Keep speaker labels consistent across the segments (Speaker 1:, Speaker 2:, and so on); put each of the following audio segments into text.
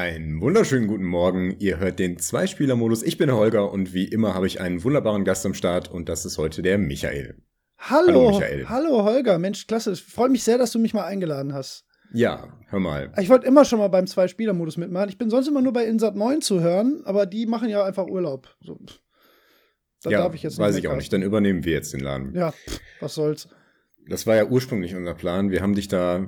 Speaker 1: Einen wunderschönen guten Morgen. Ihr hört den Zweispieler-Modus. Ich bin Holger und wie immer habe ich einen wunderbaren Gast am Start und das ist heute der Michael.
Speaker 2: Hallo, hallo Michael. Hallo Holger. Mensch, klasse. Ich freue mich sehr, dass du mich mal eingeladen hast.
Speaker 1: Ja, hör mal.
Speaker 2: Ich wollte immer schon mal beim Zwei-Spieler-Modus mitmachen. Ich bin sonst immer nur bei Insat 9 zu hören, aber die machen ja einfach Urlaub. So.
Speaker 1: Da ja, darf ich jetzt nicht weiß ich auch nicht. Dann übernehmen wir jetzt den Laden.
Speaker 2: Ja, was soll's.
Speaker 1: Das war ja ursprünglich unser Plan. Wir haben dich da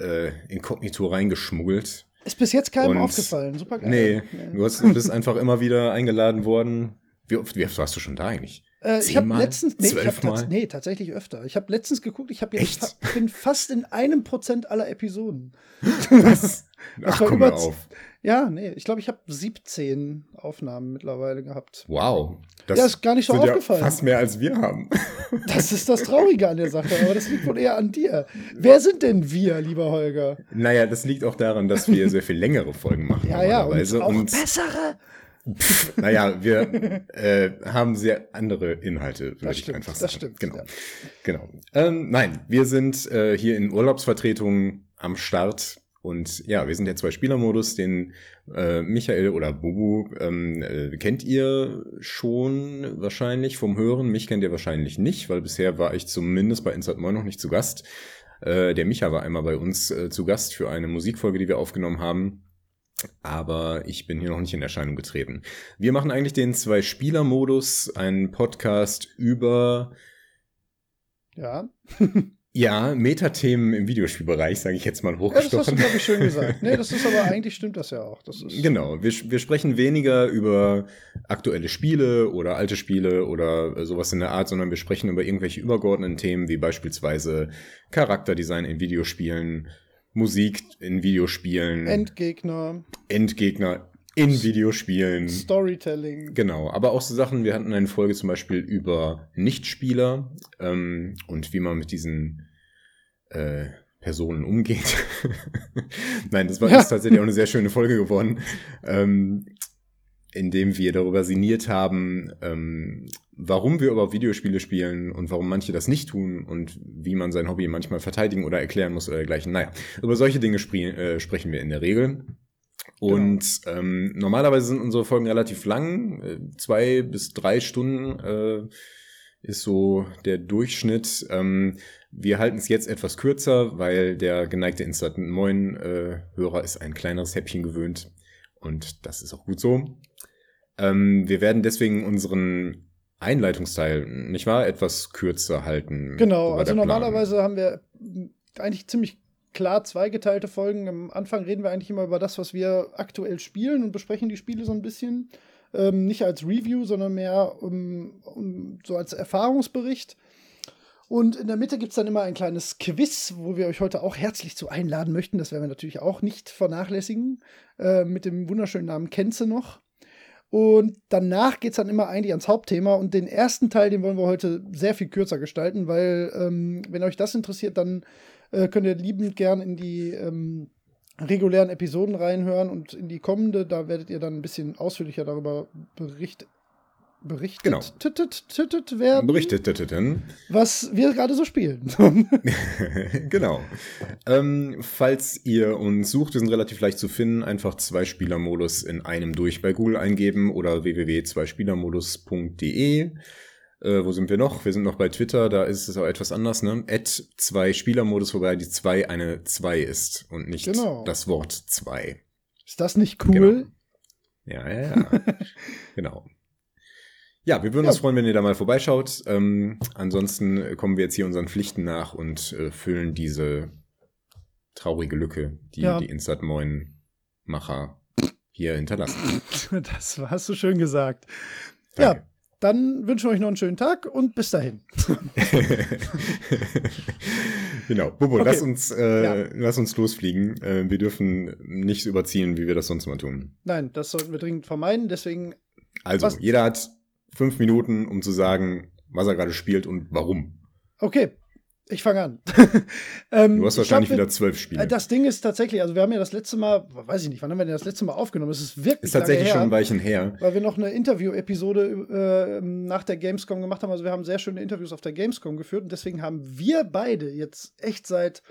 Speaker 1: äh, inkognito reingeschmuggelt.
Speaker 2: Ist bis jetzt keinem Und, aufgefallen. Super geil.
Speaker 1: Nee. Du, hast, du bist einfach immer wieder eingeladen worden. Wie oft, wie oft warst du schon da eigentlich?
Speaker 2: Äh, ich habe letztens, nee, ich hab tats nee, tatsächlich öfter. Ich habe letztens geguckt, ich habe jetzt fa bin fast in einem Prozent aller Episoden.
Speaker 1: Was? Ach, komm über, auf.
Speaker 2: Ja, nee, ich glaube, ich habe 17 Aufnahmen mittlerweile gehabt.
Speaker 1: Wow.
Speaker 2: Das ja, ist gar nicht so aufgefallen.
Speaker 1: Ja fast mehr als wir haben.
Speaker 2: Das ist das Traurige an der Sache, aber das liegt wohl eher an dir. Wer sind denn wir, lieber Holger?
Speaker 1: Naja, das liegt auch daran, dass wir sehr viel längere Folgen machen.
Speaker 2: Ja, ja, und auch und bessere.
Speaker 1: Pff, naja, wir äh, haben sehr andere Inhalte, würde ich
Speaker 2: stimmt,
Speaker 1: einfach sagen.
Speaker 2: Das stimmt.
Speaker 1: Genau. Ja. genau. Ähm, nein, wir sind äh, hier in Urlaubsvertretung am Start und ja, wir sind der Zwei-Spieler-Modus, den äh, Michael oder Bubu ähm, äh, kennt ihr schon wahrscheinlich vom Hören. Mich kennt ihr wahrscheinlich nicht, weil bisher war ich zumindest bei Inside Moin noch nicht zu Gast. Äh, der Micha war einmal bei uns äh, zu Gast für eine Musikfolge, die wir aufgenommen haben aber ich bin hier noch nicht in Erscheinung getreten. Wir machen eigentlich den Zwei-Spieler-Modus, einen Podcast über
Speaker 2: ja.
Speaker 1: ja, Metathemen im Videospielbereich, sage ich jetzt mal hochgestochen. Ja, das hast
Speaker 2: du, glaube ich, schön gesagt. Nee, das ist aber eigentlich stimmt das ja auch. Das ist
Speaker 1: genau, wir, wir sprechen weniger über aktuelle Spiele oder alte Spiele oder sowas in der Art, sondern wir sprechen über irgendwelche übergeordneten Themen, wie beispielsweise Charakterdesign in Videospielen, Musik in Videospielen.
Speaker 2: Endgegner.
Speaker 1: Endgegner in Videospielen.
Speaker 2: Storytelling.
Speaker 1: Genau, aber auch so Sachen, wir hatten eine Folge zum Beispiel über Nichtspieler ähm, und wie man mit diesen äh, Personen umgeht. Nein, das war ja. tatsächlich auch eine sehr schöne Folge geworden. Ähm, in dem wir darüber sinniert haben, ähm, warum wir über Videospiele spielen und warum manche das nicht tun und wie man sein Hobby manchmal verteidigen oder erklären muss oder dergleichen. Naja, über solche Dinge äh, sprechen wir in der Regel. Und genau. ähm, normalerweise sind unsere Folgen relativ lang, äh, zwei bis drei Stunden äh, ist so der Durchschnitt. Ähm, wir halten es jetzt etwas kürzer, weil der geneigte Instant Moin äh, Hörer ist ein kleineres Häppchen gewöhnt und das ist auch gut so. Ähm, wir werden deswegen unseren Einleitungsteil, nicht wahr, etwas kürzer halten.
Speaker 2: Genau, also normalerweise haben wir eigentlich ziemlich klar zweigeteilte Folgen. Am Anfang reden wir eigentlich immer über das, was wir aktuell spielen und besprechen die Spiele so ein bisschen. Ähm, nicht als Review, sondern mehr um, um, so als Erfahrungsbericht. Und in der Mitte gibt es dann immer ein kleines Quiz, wo wir euch heute auch herzlich zu einladen möchten. Das werden wir natürlich auch nicht vernachlässigen. Äh, mit dem wunderschönen Namen Kenze noch. Und danach geht es dann immer eigentlich ans Hauptthema. Und den ersten Teil, den wollen wir heute sehr viel kürzer gestalten, weil, ähm, wenn euch das interessiert, dann äh, könnt ihr liebend gern in die ähm, regulären Episoden reinhören und in die kommende. Da werdet ihr dann ein bisschen ausführlicher darüber bericht berichtet
Speaker 1: genau.
Speaker 2: werden.
Speaker 1: Berichtet
Speaker 2: was wir gerade so spielen.
Speaker 1: genau. Ähm, falls ihr uns sucht, wir sind relativ leicht zu finden, einfach Zwei-Spieler-Modus in einem durch bei Google eingeben oder www.zweispielermodus.de. Äh, wo sind wir noch? Wir sind noch bei Twitter, da ist es auch etwas anders, ne? Add zwei Spielermodus, wobei die zwei eine zwei ist und nicht genau. das Wort zwei.
Speaker 2: Ist das nicht cool?
Speaker 1: Genau. Ja, ja, ja. genau. Ja, wir würden ja. uns freuen, wenn ihr da mal vorbeischaut. Ähm, ansonsten kommen wir jetzt hier unseren Pflichten nach und äh, füllen diese traurige Lücke, die ja. die Insert Moin Macher hier hinterlassen.
Speaker 2: Das hast du schön gesagt. Danke. Ja, dann wünschen wir euch noch einen schönen Tag und bis dahin.
Speaker 1: genau. Bobo, okay. lass, uns, äh, ja. lass uns losfliegen. Äh, wir dürfen nicht überziehen, wie wir das sonst mal tun.
Speaker 2: Nein, das sollten wir dringend vermeiden. Deswegen.
Speaker 1: Also, jeder hat fünf Minuten, um zu sagen, was er gerade spielt und warum.
Speaker 2: Okay, ich fange an.
Speaker 1: ähm, du hast wahrscheinlich glaub, wieder zwölf Spiele. Äh,
Speaker 2: das Ding ist tatsächlich, also wir haben ja das letzte Mal, weiß ich nicht, wann haben wir denn das letzte Mal aufgenommen? Es ist wirklich.
Speaker 1: Ist tatsächlich
Speaker 2: schon
Speaker 1: ein Weilchen her.
Speaker 2: Weil wir noch eine Interview-Episode äh, nach der Gamescom gemacht haben. Also wir haben sehr schöne Interviews auf der Gamescom geführt und deswegen haben wir beide jetzt echt seit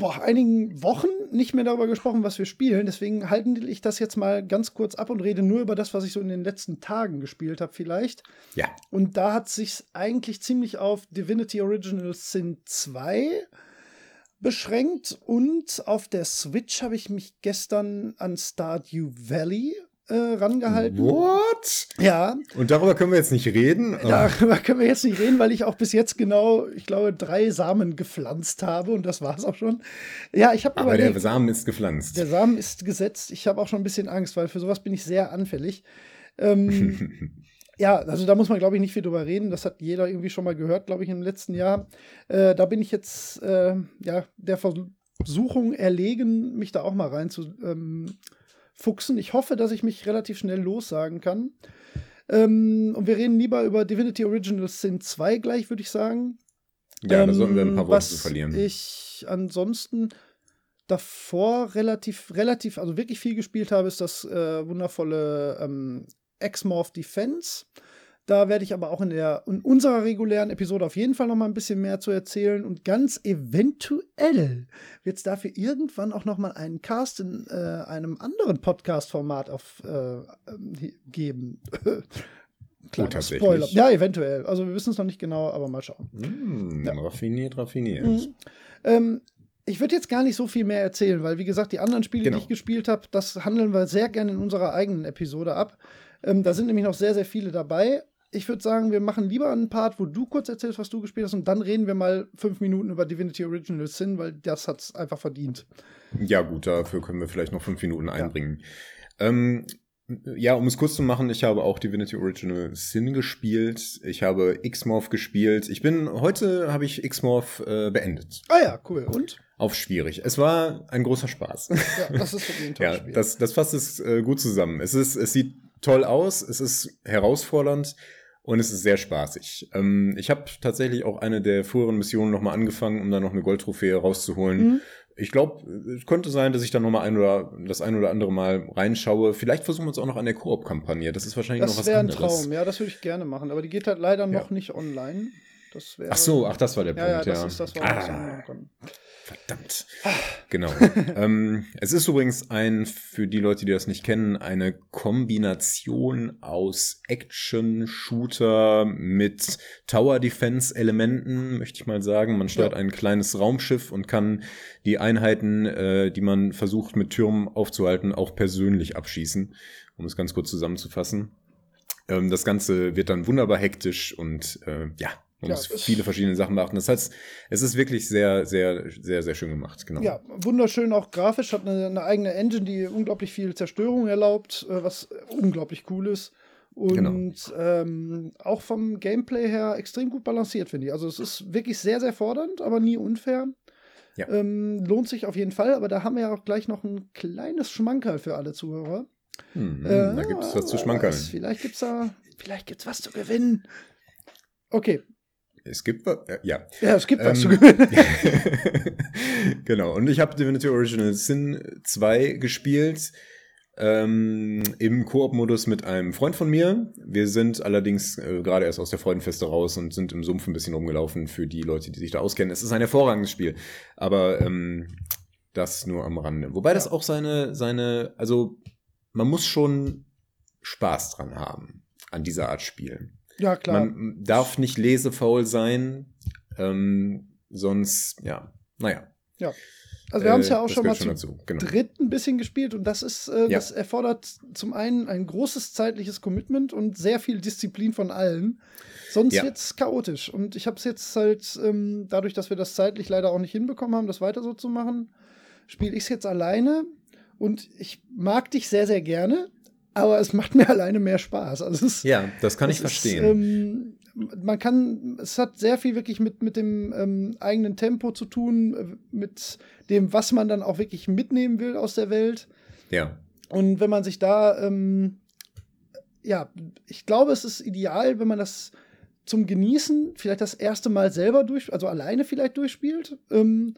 Speaker 2: boah, einigen Wochen nicht mehr darüber gesprochen, was wir spielen. Deswegen halte ich das jetzt mal ganz kurz ab und rede nur über das, was ich so in den letzten Tagen gespielt habe, vielleicht.
Speaker 1: Ja.
Speaker 2: Und da hat sich eigentlich ziemlich auf Divinity Original Sin 2 beschränkt und auf der Switch habe ich mich gestern an Stardew Valley äh, rangehalten.
Speaker 1: What?
Speaker 2: Ja.
Speaker 1: Und darüber können wir jetzt nicht reden?
Speaker 2: Darüber können wir jetzt nicht reden, weil ich auch bis jetzt genau, ich glaube, drei Samen gepflanzt habe und das war es auch schon. Ja, ich habe
Speaker 1: aber überlegt, der Samen ist gepflanzt.
Speaker 2: Der Samen ist gesetzt. Ich habe auch schon ein bisschen Angst, weil für sowas bin ich sehr anfällig. Ähm, ja, also da muss man, glaube ich, nicht viel drüber reden. Das hat jeder irgendwie schon mal gehört, glaube ich, im letzten Jahr. Äh, da bin ich jetzt äh, ja der Versuchung erlegen, mich da auch mal rein zu ähm, fuchsen. Ich hoffe, dass ich mich relativ schnell lossagen kann. Ähm, und wir reden lieber über Divinity Original Sin 2 gleich, würde ich sagen.
Speaker 1: Ja, da sollten wir ein paar Worte zu verlieren.
Speaker 2: Ich ansonsten davor relativ, relativ, also wirklich viel gespielt habe, ist das äh, wundervolle ähm, X-Morph Defense. Da werde ich aber auch in, der, in unserer regulären Episode auf jeden Fall noch mal ein bisschen mehr zu erzählen. Und ganz eventuell wird es dafür irgendwann auch noch mal einen Cast in äh, einem anderen Podcast-Format äh, geben.
Speaker 1: Kleiner
Speaker 2: Spoiler. Ja, eventuell. Also wir wissen es noch nicht genau, aber mal schauen.
Speaker 1: Mm, ja. Raffiniert, raffiniert. Mhm.
Speaker 2: Ähm, ich würde jetzt gar nicht so viel mehr erzählen, weil wie gesagt, die anderen Spiele, genau. die ich gespielt habe, das handeln wir sehr gerne in unserer eigenen Episode ab. Ähm, da sind nämlich noch sehr, sehr viele dabei ich würde sagen, wir machen lieber einen Part, wo du kurz erzählst, was du gespielt hast, und dann reden wir mal fünf Minuten über Divinity Original Sin, weil das hat es einfach verdient.
Speaker 1: Ja, gut, dafür können wir vielleicht noch fünf Minuten einbringen. Ja. Ähm, ja, um es kurz zu machen, ich habe auch Divinity Original Sin gespielt. Ich habe X-Morph gespielt. Ich bin, heute habe ich X-Morph äh, beendet.
Speaker 2: Ah ja, cool. Und?
Speaker 1: Auf schwierig. Es war ein großer Spaß.
Speaker 2: Ja, das ist wirklich ein tolles
Speaker 1: ja, Spiel. Das, das fasst es äh, gut zusammen. Es ist, es sieht toll aus, es ist herausfordernd und es ist sehr spaßig. Ähm, ich habe tatsächlich auch eine der früheren Missionen nochmal angefangen, um da noch eine Goldtrophäe rauszuholen. Mhm. Ich glaube, es könnte sein, dass ich da nochmal ein oder das ein oder andere Mal reinschaue. Vielleicht versuchen wir uns auch noch an der Koop-Kampagne. Das ist wahrscheinlich das noch was anderes.
Speaker 2: Das wäre ein Traum, ja, das würde ich gerne machen. Aber die geht halt leider noch ja. nicht online. Das
Speaker 1: ach so, ach, das war der
Speaker 2: ja,
Speaker 1: Punkt,
Speaker 2: ja.
Speaker 1: Das
Speaker 2: ist das, was ah.
Speaker 1: Verdammt. Genau. ähm, es ist übrigens ein, für die Leute, die das nicht kennen, eine Kombination aus Action-Shooter mit Tower-Defense-Elementen, möchte ich mal sagen. Man steuert ja. ein kleines Raumschiff und kann die Einheiten, äh, die man versucht mit Türmen aufzuhalten, auch persönlich abschießen, um es ganz kurz zusammenzufassen. Ähm, das Ganze wird dann wunderbar hektisch und äh, ja, man ja, muss viele verschiedene Sachen beachten. Das heißt, es ist wirklich sehr, sehr, sehr, sehr schön gemacht. Genau.
Speaker 2: Ja, wunderschön auch grafisch, hat eine, eine eigene Engine, die unglaublich viel Zerstörung erlaubt, äh, was unglaublich cool ist. Und genau. ähm, auch vom Gameplay her extrem gut balanciert, finde ich. Also es ist wirklich sehr, sehr fordernd, aber nie unfair. Ja. Ähm, lohnt sich auf jeden Fall, aber da haben wir ja auch gleich noch ein kleines Schmankerl für alle Zuhörer.
Speaker 1: Hm, äh, da gibt es was zu schmankerl.
Speaker 2: Vielleicht gibt es da, vielleicht gibt's was zu gewinnen. Okay,
Speaker 1: es gibt was,
Speaker 2: äh,
Speaker 1: ja.
Speaker 2: Ja, es gibt ähm, was zu gewinnen.
Speaker 1: genau, und ich habe Divinity Original Sin 2 gespielt. Ähm, Im Koop-Modus mit einem Freund von mir. Wir sind allerdings äh, gerade erst aus der Freudenfeste raus und sind im Sumpf ein bisschen rumgelaufen für die Leute, die sich da auskennen. Es ist ein hervorragendes Spiel, aber ähm, das nur am Rande. Wobei ja. das auch seine, seine, also man muss schon Spaß dran haben an dieser Art Spiel.
Speaker 2: Ja, klar.
Speaker 1: Man darf nicht lesefaul sein, ähm, sonst, ja, naja.
Speaker 2: Ja. Also wir haben es ja auch äh, schon mal schon zu genau. dritt ein bisschen gespielt und das ist, äh, ja. das erfordert zum einen ein großes zeitliches Commitment und sehr viel Disziplin von allen. Sonst ja. wird es chaotisch. Und ich habe es jetzt halt, ähm, dadurch, dass wir das zeitlich leider auch nicht hinbekommen haben, das weiter so zu machen, spiele ich es jetzt alleine. Und ich mag dich sehr, sehr gerne aber es macht mir alleine mehr Spaß. Also ist,
Speaker 1: ja, das kann ich verstehen.
Speaker 2: Ist, ähm, man kann, es hat sehr viel wirklich mit, mit dem ähm, eigenen Tempo zu tun, äh, mit dem, was man dann auch wirklich mitnehmen will aus der Welt.
Speaker 1: Ja.
Speaker 2: Und wenn man sich da, ähm, ja, ich glaube, es ist ideal, wenn man das zum Genießen vielleicht das erste Mal selber durch, also alleine vielleicht durchspielt. Ähm,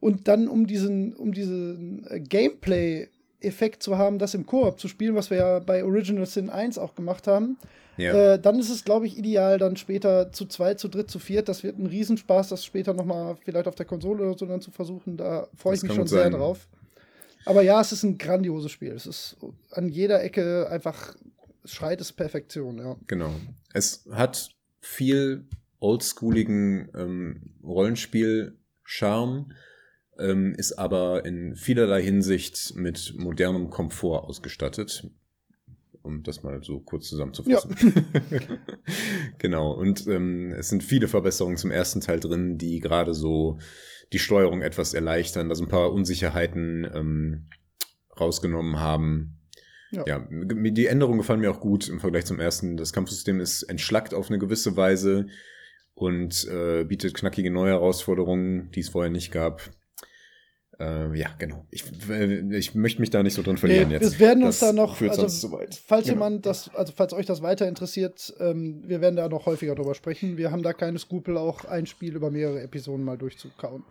Speaker 2: und dann um diesen, um diesen äh, Gameplay Effekt zu haben, das im Koop zu spielen, was wir ja bei Original Sin 1 auch gemacht haben. Ja. Äh, dann ist es, glaube ich, ideal, dann später zu zweit, zu dritt, zu viert. Das wird ein Riesenspaß, das später nochmal vielleicht auf der Konsole oder so dann zu versuchen. Da freue ich mich schon sehr drauf. Aber ja, es ist ein grandioses Spiel. Es ist an jeder Ecke einfach, schreit es Perfektion, ja.
Speaker 1: Genau. Es hat viel oldschooligen ähm, Rollenspiel-Charme, ähm, ist aber in vielerlei Hinsicht mit modernem Komfort ausgestattet. Um das mal so kurz zusammenzufassen. Ja. genau. Und ähm, es sind viele Verbesserungen zum ersten Teil drin, die gerade so die Steuerung etwas erleichtern, da so ein paar Unsicherheiten ähm, rausgenommen haben. Ja. ja, die Änderungen gefallen mir auch gut im Vergleich zum ersten. Das Kampfsystem ist entschlackt auf eine gewisse Weise und äh, bietet knackige neue Herausforderungen, die es vorher nicht gab. Äh, ja, genau. Ich, ich möchte mich da nicht so drin verlieren
Speaker 2: nee,
Speaker 1: jetzt.
Speaker 2: Wir werden uns da noch, also, falls genau. jemand das, also falls euch das weiter interessiert, ähm, wir werden da noch häufiger drüber sprechen. Wir haben da keine Skrupel, auch ein Spiel über mehrere Episoden mal durchzukauen.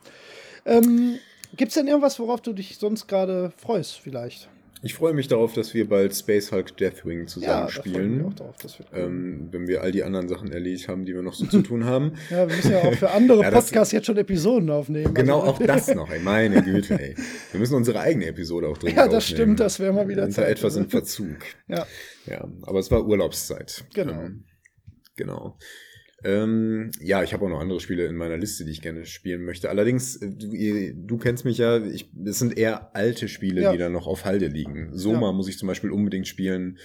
Speaker 2: Ähm, Gibt es denn irgendwas, worauf du dich sonst gerade freust, vielleicht?
Speaker 1: Ich freue mich darauf, dass wir bald Space Hulk Deathwing zusammen ja, spielen. Drauf, ähm, wenn wir all die anderen Sachen erledigt haben, die wir noch so zu tun haben.
Speaker 2: Ja, wir müssen ja auch für andere ja, Podcasts jetzt schon Episoden aufnehmen.
Speaker 1: Genau, also. auch das noch, ey, meine Güte, ey. Wir müssen unsere eigene Episode auch drin
Speaker 2: Ja, das aufnehmen. stimmt, das wäre mal wieder
Speaker 1: Zeit. etwas in Verzug.
Speaker 2: ja.
Speaker 1: Ja, aber es war Urlaubszeit.
Speaker 2: Genau. Ähm,
Speaker 1: genau. Ähm, ja, ich habe auch noch andere Spiele in meiner Liste, die ich gerne spielen möchte. Allerdings, äh, du, du kennst mich ja, ich, es sind eher alte Spiele, ja. die da noch auf Halde liegen. Soma ja. muss ich zum Beispiel unbedingt spielen.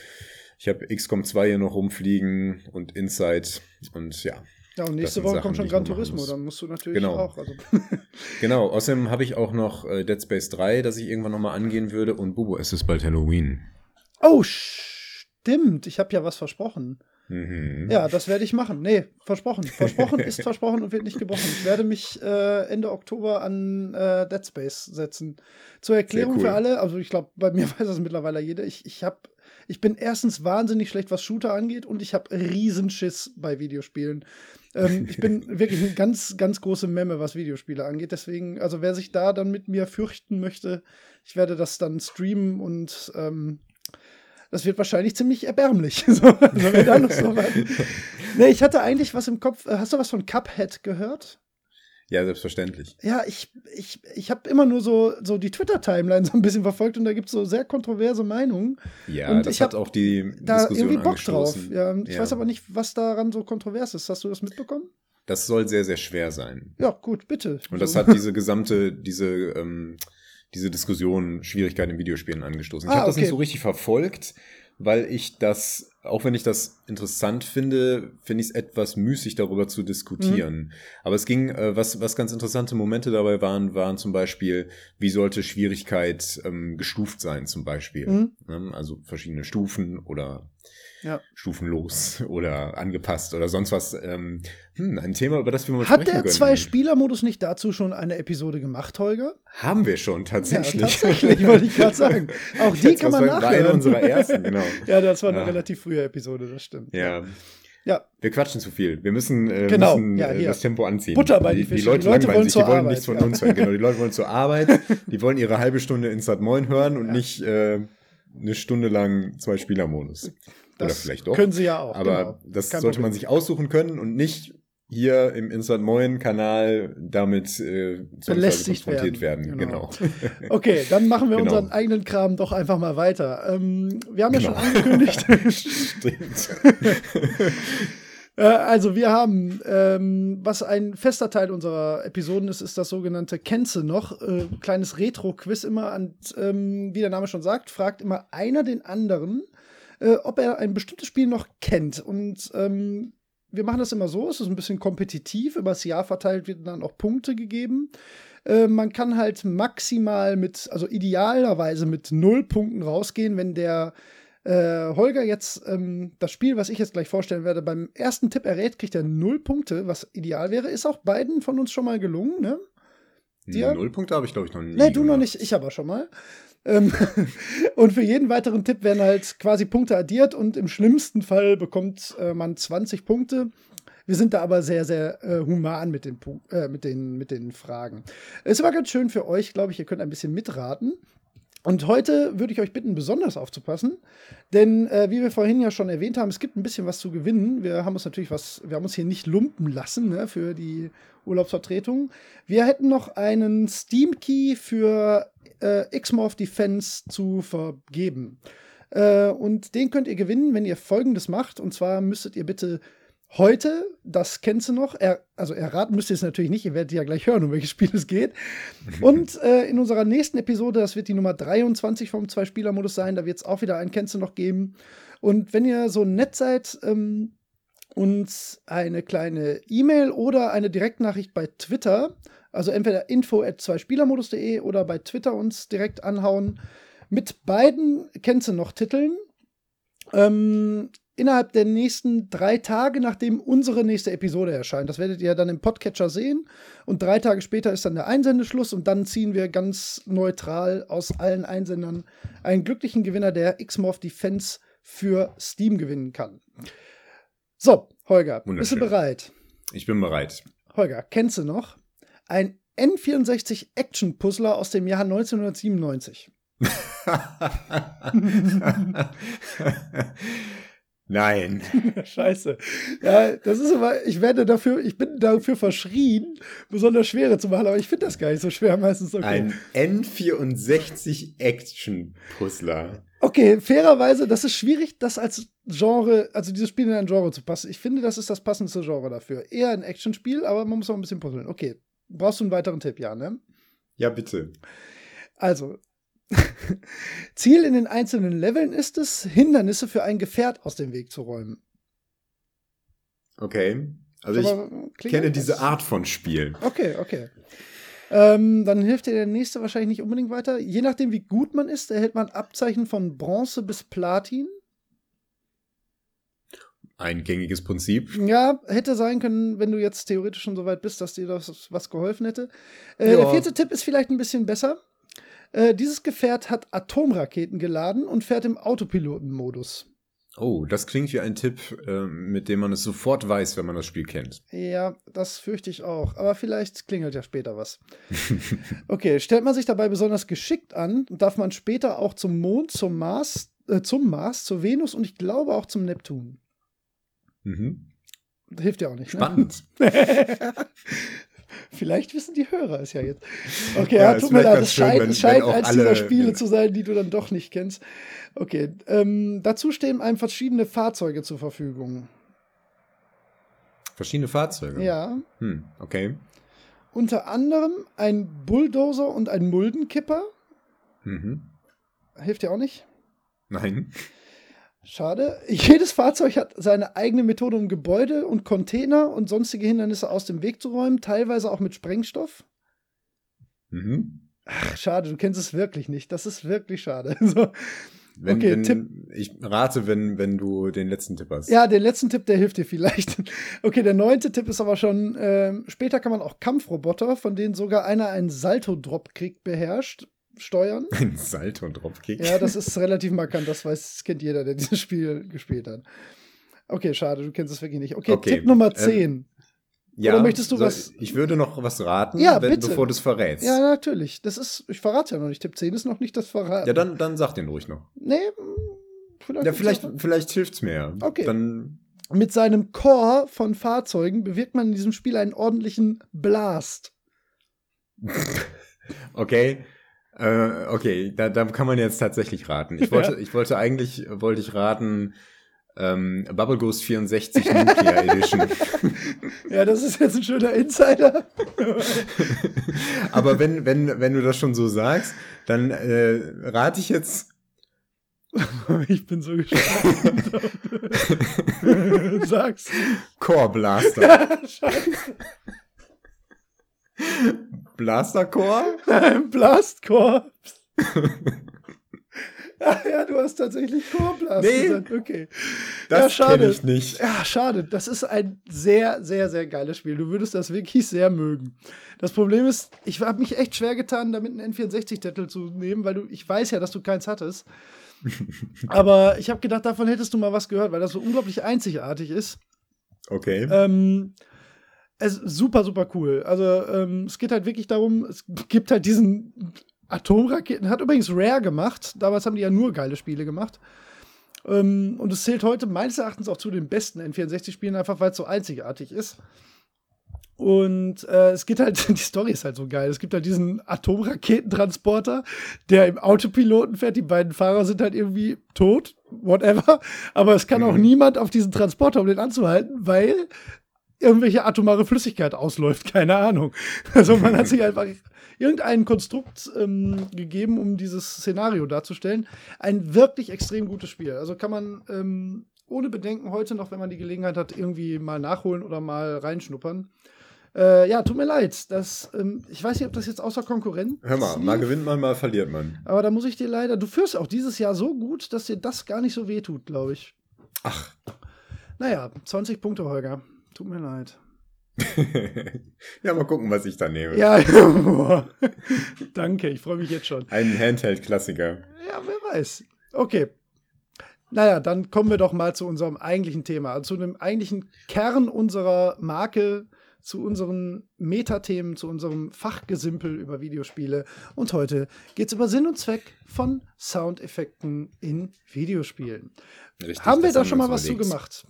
Speaker 1: Ich habe XCOM 2 hier noch rumfliegen und Inside und ja.
Speaker 2: Ja, und nächste Woche Sachen, kommt schon Gran Turismo, dann musst du natürlich
Speaker 1: genau.
Speaker 2: auch. Also.
Speaker 1: genau, außerdem habe ich auch noch äh, Dead Space 3, das ich irgendwann nochmal angehen würde und Bubo, es ist bald Halloween.
Speaker 2: Oh, stimmt, ich habe ja was versprochen. Mhm. Ja, das werde ich machen. Nee, versprochen. Versprochen ist versprochen und wird nicht gebrochen. Ich werde mich äh, Ende Oktober an äh, Dead Space setzen. Zur Erklärung cool. für alle, also ich glaube, bei mir weiß das mittlerweile jeder. Ich, ich habe ich bin erstens wahnsinnig schlecht, was Shooter angeht, und ich habe Riesenschiss bei Videospielen. Ähm, ich bin wirklich eine ganz, ganz große Memme, was Videospiele angeht. Deswegen, also wer sich da dann mit mir fürchten möchte, ich werde das dann streamen und ähm, das wird wahrscheinlich ziemlich erbärmlich. so, also so. Nee, ich hatte eigentlich was im Kopf. Äh, hast du was von Cuphead gehört?
Speaker 1: Ja, selbstverständlich.
Speaker 2: Ja, ich, ich, ich habe immer nur so, so die Twitter-Timeline so ein bisschen verfolgt und da gibt es so sehr kontroverse Meinungen.
Speaker 1: Ja,
Speaker 2: und
Speaker 1: das hat auch die
Speaker 2: da Diskussion irgendwie Bock drauf. Ja, ich ja. weiß aber nicht, was daran so kontrovers ist. Hast du das mitbekommen?
Speaker 1: Das soll sehr, sehr schwer sein.
Speaker 2: Ja, gut, bitte.
Speaker 1: Und das hat diese gesamte, diese ähm, diese Diskussion Schwierigkeiten in Videospielen angestoßen. Ich ah, habe das okay. nicht so richtig verfolgt, weil ich das, auch wenn ich das interessant finde, finde ich es etwas müßig, darüber zu diskutieren. Mhm. Aber es ging, äh, was, was ganz interessante Momente dabei waren, waren zum Beispiel, wie sollte Schwierigkeit ähm, gestuft sein, zum Beispiel. Mhm. Ne? Also verschiedene Stufen oder ja. stufenlos oder angepasst oder sonst was. Ähm, hm, ein Thema, über das wir mal
Speaker 2: Hat sprechen der Zwei-Spieler-Modus nicht dazu schon eine Episode gemacht, Holger?
Speaker 1: Haben wir schon, tatsächlich. Ja,
Speaker 2: tatsächlich, wollte ich gerade sagen. Auch die kann man nachhören.
Speaker 1: Eine unserer ersten, genau.
Speaker 2: ja, das war eine ja. relativ frühe Episode, das stimmt.
Speaker 1: Ja. Ja. Wir quatschen zu viel. Wir müssen, äh,
Speaker 2: genau.
Speaker 1: müssen ja, äh, das Tempo anziehen.
Speaker 2: Butter bei
Speaker 1: die, die, Leute, die Leute wollen sich, die wollen Arbeit, nichts von ja. uns hören. Genau, die Leute wollen zur Arbeit, die wollen ihre halbe Stunde Instant Moin hören und nicht äh, eine Stunde lang zwei Spielermodus.
Speaker 2: Das
Speaker 1: Oder vielleicht doch.
Speaker 2: Können sie ja auch.
Speaker 1: Aber genau. das Kein sollte Problem. man sich aussuchen können und nicht hier im Instant Moin Kanal damit äh,
Speaker 2: belästigt
Speaker 1: konfrontiert werden. werden. Genau.
Speaker 2: genau. okay, dann machen wir genau. unseren eigenen Kram doch einfach mal weiter. Ähm, wir haben genau. ja schon angekündigt. Stimmt. Äh, also wir haben, ähm, was ein fester Teil unserer Episoden ist, ist das sogenannte Kenze noch. Äh, kleines Retro-Quiz immer. Und ähm, wie der Name schon sagt, fragt immer einer den anderen, äh, ob er ein bestimmtes Spiel noch kennt. Und ähm, wir machen das immer so, es ist ein bisschen kompetitiv, über das Jahr verteilt werden dann auch Punkte gegeben. Äh, man kann halt maximal mit, also idealerweise mit null Punkten rausgehen, wenn der äh, Holger jetzt ähm, das Spiel, was ich jetzt gleich vorstellen werde, beim ersten Tipp errät, kriegt er null Punkte, was ideal wäre. Ist auch beiden von uns schon mal gelungen, ne?
Speaker 1: Dir? Null Punkte habe ich, glaube ich, noch nie.
Speaker 2: Nee, du gemacht. noch nicht, ich aber schon mal. Ähm, und für jeden weiteren Tipp werden halt quasi Punkte addiert und im schlimmsten Fall bekommt äh, man 20 Punkte. Wir sind da aber sehr, sehr äh, human mit den, äh, mit, den, mit den Fragen. Es war ganz schön für euch, glaube ich, ihr könnt ein bisschen mitraten. Und heute würde ich euch bitten, besonders aufzupassen, denn äh, wie wir vorhin ja schon erwähnt haben, es gibt ein bisschen was zu gewinnen. Wir haben uns natürlich was, wir haben uns hier nicht lumpen lassen ne, für die Urlaubsvertretung. Wir hätten noch einen Steam Key für äh, Xmorph Defense zu vergeben. Äh, und den könnt ihr gewinnen, wenn ihr folgendes macht. Und zwar müsstet ihr bitte Heute, das kennst du noch, er, also erraten müsst ihr es natürlich nicht, ihr werdet ja gleich hören, um welches Spiel es geht. Und äh, in unserer nächsten Episode, das wird die Nummer 23 vom Zwei-Spieler-Modus sein, da wird es auch wieder ein Kennst du noch geben. Und wenn ihr so nett seid, ähm, uns eine kleine E-Mail oder eine Direktnachricht bei Twitter, also entweder info at zweispielermodus.de oder bei Twitter uns direkt anhauen, mit beiden kennst du noch Titeln. Ähm, innerhalb der nächsten drei Tage, nachdem unsere nächste Episode erscheint. Das werdet ihr dann im Podcatcher sehen. Und drei Tage später ist dann der Einsendeschluss und dann ziehen wir ganz neutral aus allen Einsendern einen glücklichen Gewinner, der Xmorph Defense für Steam gewinnen kann. So, Holger, bist du bereit?
Speaker 1: Ich bin bereit.
Speaker 2: Holger, kennst du noch? Ein N64 Action Puzzler aus dem Jahr 1997.
Speaker 1: Nein.
Speaker 2: Scheiße. Ja, das ist aber, ich werde dafür, ich bin dafür verschrien, besonders schwere zu machen, aber ich finde das gar nicht so schwer meistens. Okay.
Speaker 1: Ein N64 Action Puzzler.
Speaker 2: Okay, fairerweise, das ist schwierig, das als Genre, also dieses Spiel in ein Genre zu passen. Ich finde, das ist das passendste Genre dafür. Eher ein Actionspiel, aber man muss auch ein bisschen puzzeln. Okay. Brauchst du einen weiteren Tipp, ja, ne?
Speaker 1: Ja, bitte.
Speaker 2: Also, Ziel in den einzelnen Leveln ist es, Hindernisse für ein Gefährt aus dem Weg zu räumen.
Speaker 1: Okay. Also ich kenne diese Art von Spiel.
Speaker 2: Okay, okay. Ähm, dann hilft dir der nächste wahrscheinlich nicht unbedingt weiter. Je nachdem, wie gut man ist, erhält man Abzeichen von Bronze bis Platin.
Speaker 1: Ein gängiges Prinzip.
Speaker 2: Ja, hätte sein können, wenn du jetzt theoretisch schon so weit bist, dass dir das was geholfen hätte. Äh, der vierte Tipp ist vielleicht ein bisschen besser. Äh, dieses Gefährt hat Atomraketen geladen und fährt im Autopilotenmodus.
Speaker 1: Oh, das klingt wie ein Tipp, äh, mit dem man es sofort weiß, wenn man das Spiel kennt.
Speaker 2: Ja, das fürchte ich auch. Aber vielleicht klingelt ja später was. okay, stellt man sich dabei besonders geschickt an, darf man später auch zum Mond, zum Mars, äh, zum Mars, zur Venus und ich glaube auch zum Neptun. Mhm. Hilft ja auch nicht.
Speaker 1: Ne? Spannend.
Speaker 2: Ne? Vielleicht wissen die Hörer es ja jetzt. Okay, ja, ja tut mir leid, es scheint, wenn, scheint eins dieser Spiele zu sein, die du dann doch nicht kennst. Okay, ähm, dazu stehen einem verschiedene Fahrzeuge zur Verfügung.
Speaker 1: Verschiedene Fahrzeuge?
Speaker 2: Ja.
Speaker 1: Hm, okay.
Speaker 2: Unter anderem ein Bulldozer und ein Muldenkipper.
Speaker 1: Mhm.
Speaker 2: Hilft dir auch nicht?
Speaker 1: Nein.
Speaker 2: Schade. Jedes Fahrzeug hat seine eigene Methode, um Gebäude und Container und sonstige Hindernisse aus dem Weg zu räumen, teilweise auch mit Sprengstoff.
Speaker 1: Mhm.
Speaker 2: Ach, schade, du kennst es wirklich nicht. Das ist wirklich schade. So.
Speaker 1: Wenn, okay, wenn, Tipp. Ich rate, wenn, wenn du den letzten Tipp hast.
Speaker 2: Ja, den letzten Tipp, der hilft dir vielleicht. Okay, der neunte Tipp ist aber schon, äh, später kann man auch Kampfroboter, von denen sogar einer einen Salto-Drop kriegt, beherrscht steuern.
Speaker 1: Ein Salto- und Dropkick.
Speaker 2: Ja, das ist relativ markant. Das weiß, das kennt jeder, der dieses Spiel gespielt hat. Okay, schade, du kennst es wirklich nicht. Okay, okay. Tipp Nummer 10. Ähm,
Speaker 1: ja, Oder möchtest du was? Ich würde noch was raten,
Speaker 2: ja,
Speaker 1: wenn, bevor du es verrätst.
Speaker 2: Ja, natürlich. Das ist, ich verrate ja noch nicht. Tipp 10 ist noch nicht das Verrat.
Speaker 1: Ja, dann, dann sag den ruhig noch.
Speaker 2: Nee,
Speaker 1: vielleicht. Ja, vielleicht, vielleicht hilft es mir.
Speaker 2: Okay.
Speaker 1: Dann
Speaker 2: Mit seinem Core von Fahrzeugen bewirkt man in diesem Spiel einen ordentlichen Blast.
Speaker 1: okay. Äh, okay, da, da kann man jetzt tatsächlich raten. Ich wollte, ja. ich wollte eigentlich, wollte ich raten, ähm, Bubble Ghost 64 Nuclear Edition.
Speaker 2: Ja, das ist jetzt ein schöner Insider.
Speaker 1: Aber wenn, wenn, wenn du das schon so sagst, dann äh, rate ich jetzt.
Speaker 2: Ich bin so gespannt. Sag's.
Speaker 1: Core Blaster.
Speaker 2: Scheiße.
Speaker 1: Blastercore?
Speaker 2: Nein, Blastcore. Ach ja, du hast tatsächlich Core Blast
Speaker 1: nee,
Speaker 2: gesagt. Okay.
Speaker 1: Das ja, kenne ich nicht.
Speaker 2: Ja, schade. Das ist ein sehr, sehr, sehr geiles Spiel. Du würdest das wirklich sehr mögen. Das Problem ist, ich habe mich echt schwer getan, damit einen N64-Titel zu nehmen, weil du, ich weiß ja, dass du keins hattest. Aber ich habe gedacht, davon hättest du mal was gehört, weil das so unglaublich einzigartig ist.
Speaker 1: Okay.
Speaker 2: Ähm, es ist super, super cool. Also ähm, es geht halt wirklich darum, es gibt halt diesen Atomraketen. Hat übrigens Rare gemacht. Damals haben die ja nur geile Spiele gemacht. Ähm, und es zählt heute meines Erachtens auch zu den besten N64-Spielen, einfach weil es so einzigartig ist. Und äh, es geht halt, die Story ist halt so geil. Es gibt halt diesen Atomraketentransporter, der im Autopiloten fährt. Die beiden Fahrer sind halt irgendwie tot, whatever. Aber es kann mhm. auch niemand auf diesen Transporter, um den anzuhalten, weil irgendwelche atomare Flüssigkeit ausläuft. Keine Ahnung. Also man hat sich einfach irgendein Konstrukt ähm, gegeben, um dieses Szenario darzustellen. Ein wirklich extrem gutes Spiel. Also kann man ähm, ohne Bedenken heute noch, wenn man die Gelegenheit hat, irgendwie mal nachholen oder mal reinschnuppern. Äh, ja, tut mir leid. Das, ähm, ich weiß nicht, ob das jetzt außer Konkurrenz.
Speaker 1: Hör mal, mal gewinnt man, mal verliert man.
Speaker 2: Aber da muss ich dir leider. Du führst auch dieses Jahr so gut, dass dir das gar nicht so weh tut, glaube ich.
Speaker 1: Ach.
Speaker 2: Naja, 20 Punkte, Holger. Tut mir leid.
Speaker 1: ja, mal gucken, was ich da nehme.
Speaker 2: Ja, danke, ich freue mich jetzt schon.
Speaker 1: Ein Handheld-Klassiker.
Speaker 2: Ja, wer weiß. Okay. Naja, dann kommen wir doch mal zu unserem eigentlichen Thema, also zu dem eigentlichen Kern unserer Marke, zu unseren Metathemen, zu unserem Fachgesimpel über Videospiele. Und heute geht es über Sinn und Zweck von Soundeffekten in Videospielen. Richtig, haben wir da schon mal was zu gemacht?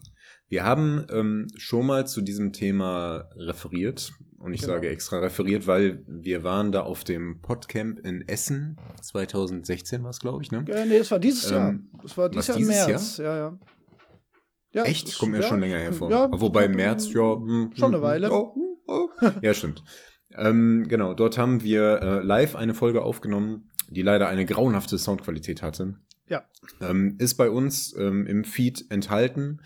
Speaker 1: Wir haben ähm, schon mal zu diesem Thema referiert. Und ich genau. sage extra referiert, weil wir waren da auf dem Podcamp in Essen. 2016 war es, glaube ich, ne?
Speaker 2: Ja, nee, das war dieses ähm, Jahr. Das war dieses Jahr im März. Jahr? Ja, ja.
Speaker 1: Ja, Echt? Kommt mir ja, schon länger hervor. Ja, Wobei im März, ja. Hm,
Speaker 2: hm, schon eine. Weile. Oh,
Speaker 1: oh. ja, stimmt. Ähm, genau, dort haben wir äh, live eine Folge aufgenommen, die leider eine grauenhafte Soundqualität hatte.
Speaker 2: Ja.
Speaker 1: Ähm, ist bei uns ähm, im Feed enthalten.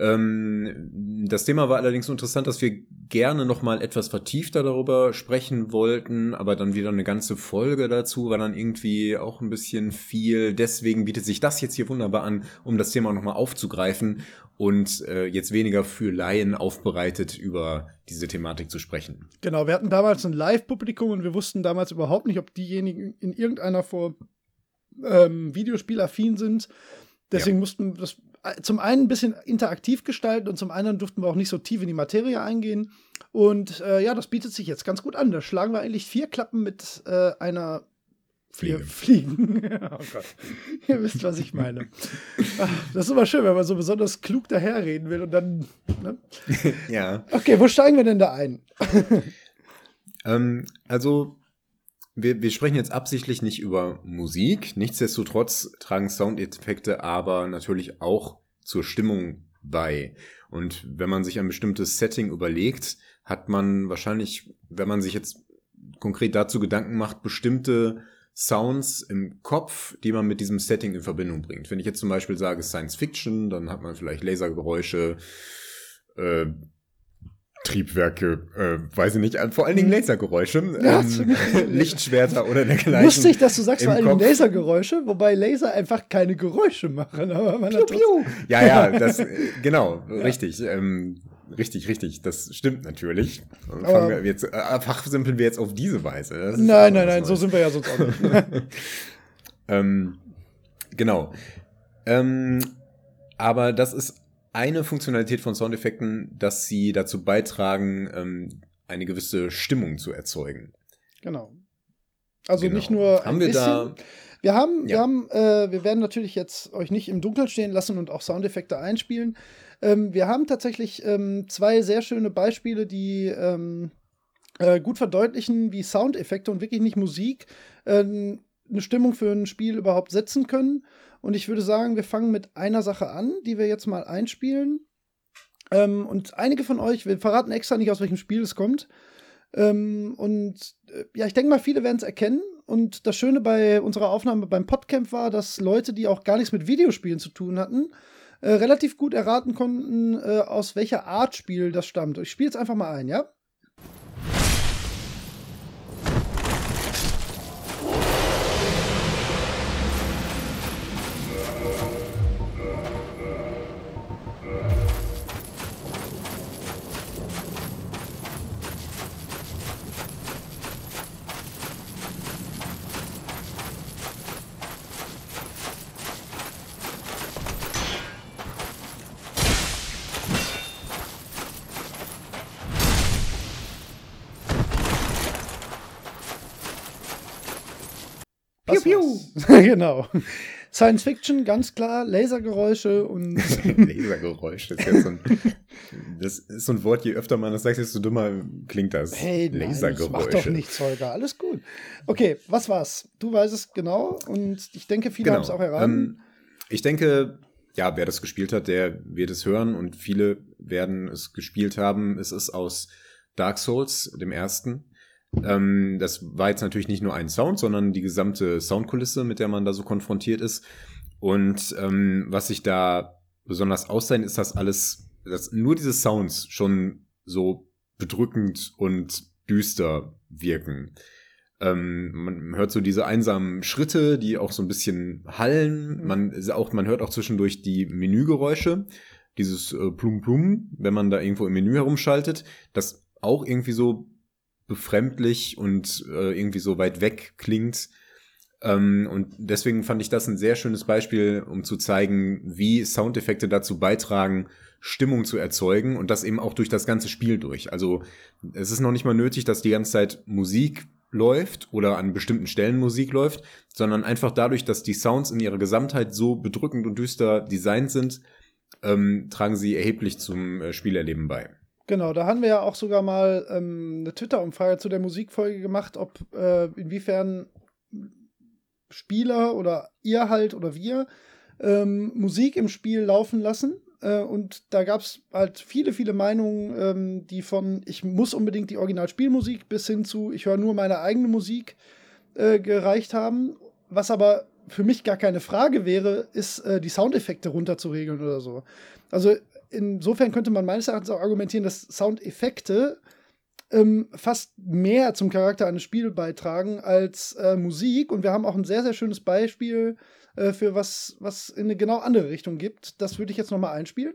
Speaker 1: Ähm, das Thema war allerdings so interessant, dass wir gerne noch mal etwas vertiefter darüber sprechen wollten, aber dann wieder eine ganze Folge dazu war dann irgendwie auch ein bisschen viel. Deswegen bietet sich das jetzt hier wunderbar an, um das Thema noch mal aufzugreifen und äh, jetzt weniger für Laien aufbereitet über diese Thematik zu sprechen.
Speaker 2: Genau, wir hatten damals ein Live-Publikum und wir wussten damals überhaupt nicht, ob diejenigen in irgendeiner Form ähm, Videospielaffin sind. Deswegen ja. mussten das zum einen ein bisschen interaktiv gestalten und zum anderen durften wir auch nicht so tief in die Materie eingehen. Und äh, ja, das bietet sich jetzt ganz gut an. Da schlagen wir eigentlich vier Klappen mit äh, einer
Speaker 1: Fliege.
Speaker 2: Fliegen. oh Gott. Ihr wisst, was ich meine. das ist immer schön, wenn man so besonders klug daherreden will und dann. Ne?
Speaker 1: ja.
Speaker 2: Okay, wo steigen wir denn da ein?
Speaker 1: ähm, also, wir, wir sprechen jetzt absichtlich nicht über Musik. Nichtsdestotrotz tragen Soundeffekte aber natürlich auch zur Stimmung bei. Und wenn man sich ein bestimmtes Setting überlegt, hat man wahrscheinlich, wenn man sich jetzt konkret dazu Gedanken macht, bestimmte Sounds im Kopf, die man mit diesem Setting in Verbindung bringt. Wenn ich jetzt zum Beispiel sage Science Fiction, dann hat man vielleicht Lasergeräusche, äh, Triebwerke, äh, weiß ich nicht, vor allen Dingen mhm. Lasergeräusche, ja, ähm, Lichtschwerter oder dergleichen.
Speaker 2: Lustig, dass du sagst vor allen Dingen Lasergeräusche, wobei Laser einfach keine Geräusche machen. Aber man piu, piu.
Speaker 1: Ja, ja, das, äh, genau, ja. richtig, ähm, richtig, richtig, das stimmt natürlich. Fangen wir jetzt, äh, fachsimpeln wir jetzt auf diese Weise.
Speaker 2: Nein, nein, nein, so sind wir ja sonst auch nicht.
Speaker 1: ähm, genau. Ähm, aber das ist eine Funktionalität von Soundeffekten, dass sie dazu beitragen, ähm, eine gewisse Stimmung zu erzeugen.
Speaker 2: Genau. Also genau. nicht nur
Speaker 1: haben wir bisschen. Da,
Speaker 2: wir haben, ja. wir haben, äh, wir werden natürlich jetzt euch nicht im Dunkeln stehen lassen und auch Soundeffekte einspielen. Ähm, wir haben tatsächlich ähm, zwei sehr schöne Beispiele, die ähm, äh, gut verdeutlichen, wie Soundeffekte und wirklich nicht Musik äh, eine Stimmung für ein Spiel überhaupt setzen können. Und ich würde sagen, wir fangen mit einer Sache an, die wir jetzt mal einspielen. Ähm, und einige von euch, wir verraten extra nicht, aus welchem Spiel es kommt. Ähm, und äh, ja, ich denke mal, viele werden es erkennen. Und das Schöne bei unserer Aufnahme beim Podcamp war, dass Leute, die auch gar nichts mit Videospielen zu tun hatten, äh, relativ gut erraten konnten, äh, aus welcher Art Spiel das stammt. Ich spiele es einfach mal ein, ja? genau. Science Fiction, ganz klar, Lasergeräusche und.
Speaker 1: Lasergeräusche ist jetzt so ein, das ist so ein Wort, je öfter man das sagt, desto dümmer klingt das.
Speaker 2: Hey, Lasergeräusche. Nein, mach doch nichts, Holger, alles gut. Okay, was war's? Du weißt es genau und ich denke, viele genau. haben es auch erraten. Ähm,
Speaker 1: ich denke, ja, wer das gespielt hat, der wird es hören und viele werden es gespielt haben. Es ist aus Dark Souls, dem ersten. Ähm, das war jetzt natürlich nicht nur ein Sound, sondern die gesamte Soundkulisse, mit der man da so konfrontiert ist. Und ähm, was sich da besonders auszeichnet, ist, dass alles, dass nur diese Sounds schon so bedrückend und düster wirken. Ähm, man hört so diese einsamen Schritte, die auch so ein bisschen hallen. Mhm. Man, auch, man hört auch zwischendurch die Menügeräusche, dieses äh, Plum Plum, wenn man da irgendwo im Menü herumschaltet, das auch irgendwie so befremdlich und äh, irgendwie so weit weg klingt. Ähm, und deswegen fand ich das ein sehr schönes Beispiel, um zu zeigen, wie Soundeffekte dazu beitragen, Stimmung zu erzeugen und das eben auch durch das ganze Spiel durch. Also es ist noch nicht mal nötig, dass die ganze Zeit Musik läuft oder an bestimmten Stellen Musik läuft, sondern einfach dadurch, dass die Sounds in ihrer Gesamtheit so bedrückend und düster designt sind, ähm, tragen sie erheblich zum äh, Spielerleben bei.
Speaker 2: Genau, da haben wir ja auch sogar mal ähm, eine Twitter-Umfrage zu der Musikfolge gemacht, ob äh, inwiefern Spieler oder ihr halt oder wir ähm, Musik im Spiel laufen lassen. Äh, und da gab es halt viele, viele Meinungen, ähm, die von ich muss unbedingt die Originalspielmusik bis hin zu ich höre nur meine eigene Musik äh, gereicht haben. Was aber für mich gar keine Frage wäre, ist, äh, die Soundeffekte runterzuregeln oder so. Also insofern könnte man meines Erachtens auch argumentieren, dass Soundeffekte ähm, fast mehr zum Charakter eines Spiels beitragen als äh, Musik. Und wir haben auch ein sehr, sehr schönes Beispiel äh, für was, was in eine genau andere Richtung gibt. Das würde ich jetzt nochmal einspielen.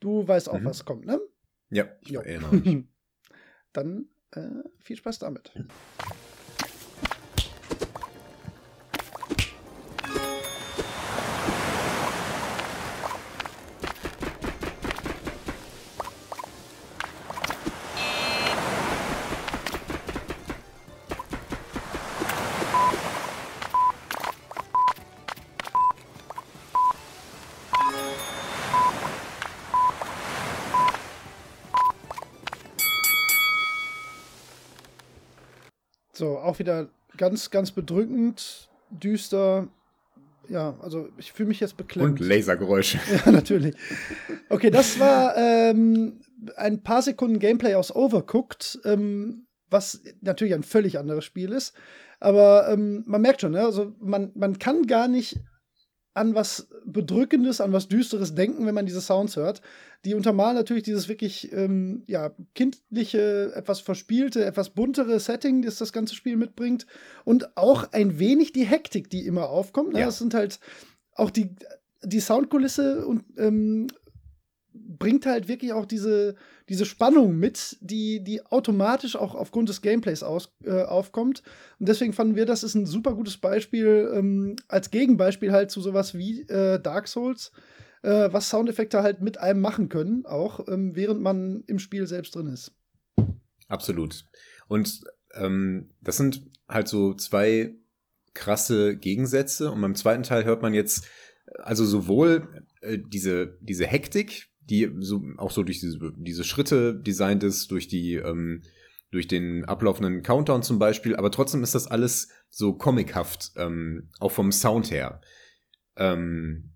Speaker 2: Du weißt auch, mhm. was kommt, ne?
Speaker 1: Ja, ich erinnere mich.
Speaker 2: Dann äh, viel Spaß damit. Auch wieder ganz, ganz bedrückend, düster. Ja, also ich fühle mich jetzt beklemmt.
Speaker 1: Und Lasergeräusche.
Speaker 2: Ja, natürlich. Okay, das war ähm, ein paar Sekunden Gameplay aus Overcooked, ähm, was natürlich ein völlig anderes Spiel ist. Aber ähm, man merkt schon, ne? also man, man kann gar nicht an was Bedrückendes, an was Düsteres denken, wenn man diese Sounds hört. Die untermalen natürlich dieses wirklich ähm, ja, kindliche, etwas verspielte, etwas buntere Setting, das das ganze Spiel mitbringt. Und auch ein wenig die Hektik, die immer aufkommt. Ne? Ja. Das sind halt auch die, die Soundkulisse und ähm, bringt halt wirklich auch diese, diese Spannung mit, die, die automatisch auch aufgrund des Gameplays aus, äh, aufkommt. Und deswegen fanden wir, das ist ein super gutes Beispiel, ähm, als Gegenbeispiel halt zu sowas wie äh, Dark Souls, äh, was Soundeffekte halt mit einem machen können, auch ähm, während man im Spiel selbst drin ist.
Speaker 1: Absolut. Und ähm, das sind halt so zwei krasse Gegensätze. Und beim zweiten Teil hört man jetzt also sowohl äh, diese, diese Hektik, die so auch so durch diese, diese Schritte designt ist, durch die, ähm, durch den ablaufenden Countdown zum Beispiel, aber trotzdem ist das alles so comichaft, ähm, auch vom Sound her. Ähm,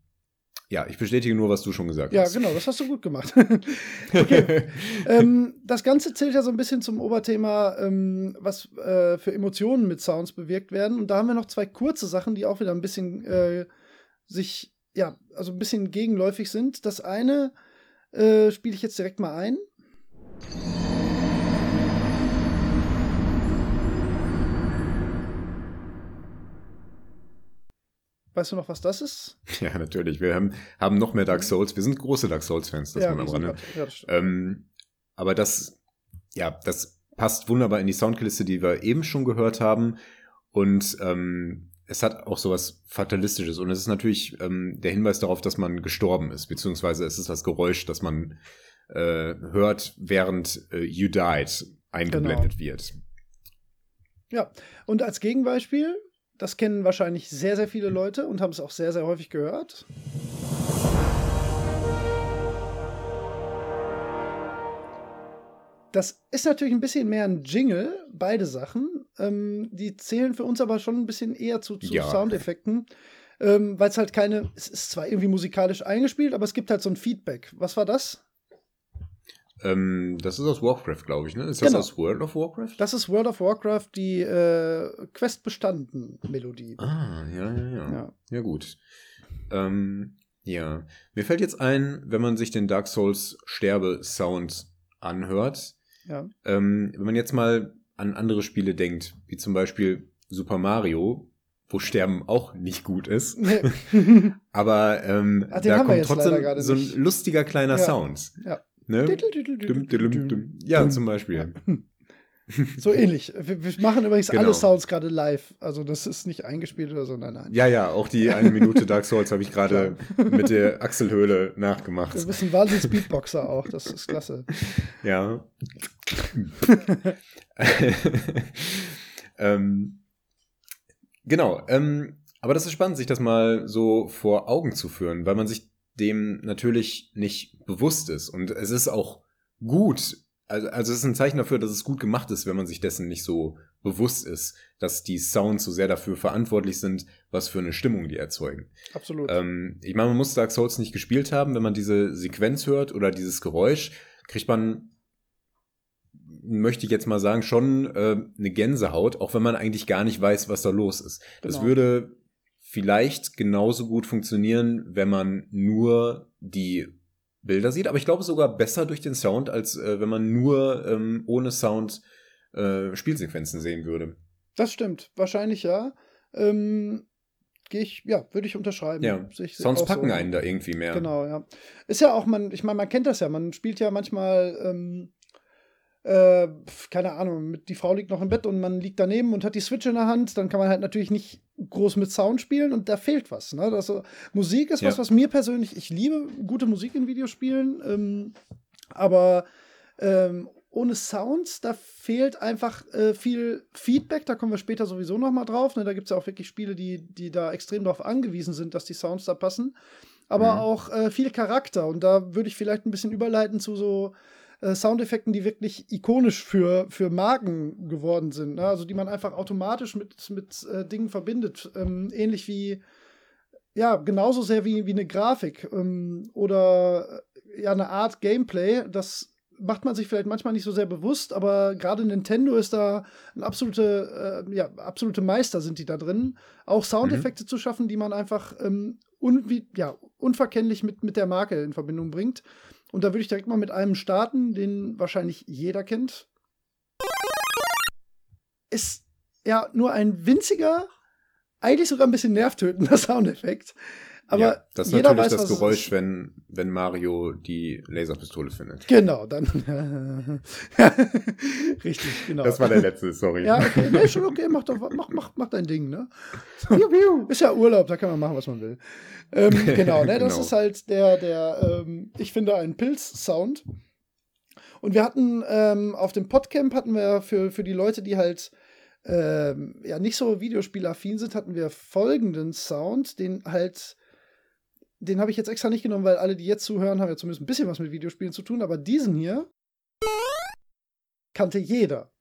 Speaker 1: ja, ich bestätige nur, was du schon gesagt
Speaker 2: ja,
Speaker 1: hast.
Speaker 2: Ja, genau, das hast du gut gemacht. okay. ähm, das Ganze zählt ja so ein bisschen zum Oberthema, ähm, was äh, für Emotionen mit Sounds bewirkt werden. Und da haben wir noch zwei kurze Sachen, die auch wieder ein bisschen äh, sich, ja, also ein bisschen gegenläufig sind. Das eine äh, spiele ich jetzt direkt mal ein. Weißt du noch, was das ist?
Speaker 1: Ja, natürlich. Wir haben, haben noch mehr Dark Souls. Wir sind große Dark Souls-Fans, das ja, man am Rande. Ja, das ähm, aber das, ja, das passt wunderbar in die Soundkulisse, die wir eben schon gehört haben. Und ähm, es hat auch sowas Fatalistisches und es ist natürlich ähm, der Hinweis darauf, dass man gestorben ist, beziehungsweise es ist das Geräusch, das man äh, hört, während äh, You Died eingeblendet genau. wird.
Speaker 2: Ja, und als Gegenbeispiel Das kennen wahrscheinlich sehr, sehr viele Leute und haben es auch sehr, sehr häufig gehört. Das ist natürlich ein bisschen mehr ein Jingle, beide Sachen. Ähm, die zählen für uns aber schon ein bisschen eher zu, zu ja. Soundeffekten, ähm, weil es halt keine, es ist zwar irgendwie musikalisch eingespielt, aber es gibt halt so ein Feedback. Was war das?
Speaker 1: Ähm, das ist aus Warcraft, glaube ich, ne? Ist das genau. aus World of Warcraft?
Speaker 2: Das ist World of Warcraft, die äh, Quest bestanden Melodie.
Speaker 1: Ah, ja, ja, ja. Ja, ja gut. Ähm, ja. Mir fällt jetzt ein, wenn man sich den Dark Souls Sterbe-Sound anhört,
Speaker 2: ja.
Speaker 1: Ähm, wenn man jetzt mal an andere Spiele denkt, wie zum Beispiel Super Mario, wo Sterben auch nicht gut ist. Aber ähm, Ach, da kommt trotzdem so ein lustiger kleiner ja. Sound.
Speaker 2: Ja.
Speaker 1: Ne? Ja, zum Beispiel.
Speaker 2: So ähnlich. Wir, wir machen übrigens genau. alle Sounds gerade live. Also das ist nicht eingespielt oder so, nein, nein.
Speaker 1: Ja, ja, auch die eine Minute Dark Souls habe ich gerade mit der Achselhöhle nachgemacht.
Speaker 2: Du bist ein wahnsinnig Speedboxer auch, das ist klasse.
Speaker 1: Ja. ähm, genau, ähm, aber das ist spannend, sich das mal so vor Augen zu führen, weil man sich dem natürlich nicht bewusst ist. Und es ist auch gut, also, also es ist ein Zeichen dafür, dass es gut gemacht ist, wenn man sich dessen nicht so bewusst ist, dass die Sounds so sehr dafür verantwortlich sind, was für eine Stimmung die erzeugen.
Speaker 2: Absolut.
Speaker 1: Ähm, ich meine, man muss Dark Souls nicht gespielt haben, wenn man diese Sequenz hört oder dieses Geräusch, kriegt man, möchte ich jetzt mal sagen, schon äh, eine Gänsehaut, auch wenn man eigentlich gar nicht weiß, was da los ist. Genau. Das würde vielleicht genauso gut funktionieren, wenn man nur die Bilder sieht, aber ich glaube sogar besser durch den Sound, als äh, wenn man nur ähm, ohne Sound äh, Spielsequenzen sehen würde.
Speaker 2: Das stimmt, wahrscheinlich ja. Ähm, Gehe ich, ja, würde ich unterschreiben.
Speaker 1: Ja. Ich, Sonst packen so. einen da irgendwie mehr.
Speaker 2: Genau, ja. Ist ja auch, man, ich meine, man kennt das ja, man spielt ja manchmal ähm, äh, keine Ahnung, mit, die Frau liegt noch im Bett und man liegt daneben und hat die Switch in der Hand, dann kann man halt natürlich nicht groß mit Sound spielen und da fehlt was. Ne? Das, Musik ist ja. was, was mir persönlich, ich liebe gute Musik in Videospielen, ähm, aber ähm, ohne Sounds, da fehlt einfach äh, viel Feedback, da kommen wir später sowieso noch mal drauf. Ne? Da gibt es ja auch wirklich Spiele, die, die da extrem darauf angewiesen sind, dass die Sounds da passen. Aber mhm. auch äh, viel Charakter. Und da würde ich vielleicht ein bisschen überleiten zu so äh, Soundeffekten, die wirklich ikonisch für, für Marken geworden sind. Ne? Also die man einfach automatisch mit, mit äh, Dingen verbindet. Ähm, ähnlich wie, ja, genauso sehr wie, wie eine Grafik ähm, oder äh, ja, eine Art Gameplay. Das macht man sich vielleicht manchmal nicht so sehr bewusst, aber gerade Nintendo ist da ein absolute, äh, ja, absolute Meister sind die da drin, auch Soundeffekte mhm. zu schaffen, die man einfach ähm, un ja, unverkennlich mit, mit der Marke in Verbindung bringt. Und da würde ich direkt mal mit einem starten, den wahrscheinlich jeder kennt. Ist ja nur ein winziger, eigentlich sogar ein bisschen nervtötender Soundeffekt. Aber ja,
Speaker 1: das ist natürlich weiß, das Geräusch, wenn, wenn Mario die Laserpistole findet.
Speaker 2: Genau, dann. Richtig, genau.
Speaker 1: Das war der letzte, sorry.
Speaker 2: Ja, okay, nee, schon okay, mach, doch, mach, mach, mach dein Ding, ne? ist ja Urlaub, da kann man machen, was man will. Ähm, genau, ne, das genau. ist halt der, der, ähm, ich finde, ein Pilz-Sound. Und wir hatten ähm, auf dem Podcamp hatten wir für, für die Leute, die halt ähm, ja nicht so videospielaffin sind, hatten wir folgenden Sound, den halt den habe ich jetzt extra nicht genommen, weil alle, die jetzt zuhören, haben ja zumindest ein bisschen was mit Videospielen zu tun, aber diesen hier kannte jeder.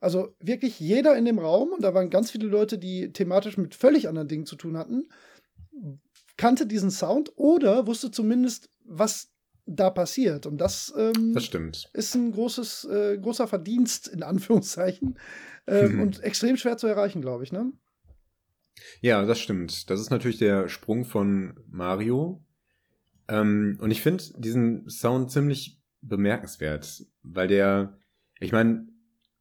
Speaker 2: Also wirklich jeder in dem Raum, und da waren ganz viele Leute, die thematisch mit völlig anderen Dingen zu tun hatten, kannte diesen Sound oder wusste zumindest, was da passiert. Und das, ähm,
Speaker 1: das
Speaker 2: ist ein großes, äh, großer Verdienst, in Anführungszeichen, ähm, und extrem schwer zu erreichen, glaube ich. Ne?
Speaker 1: Ja, das stimmt. Das ist natürlich der Sprung von Mario. Ähm, und ich finde diesen Sound ziemlich bemerkenswert, weil der, ich meine,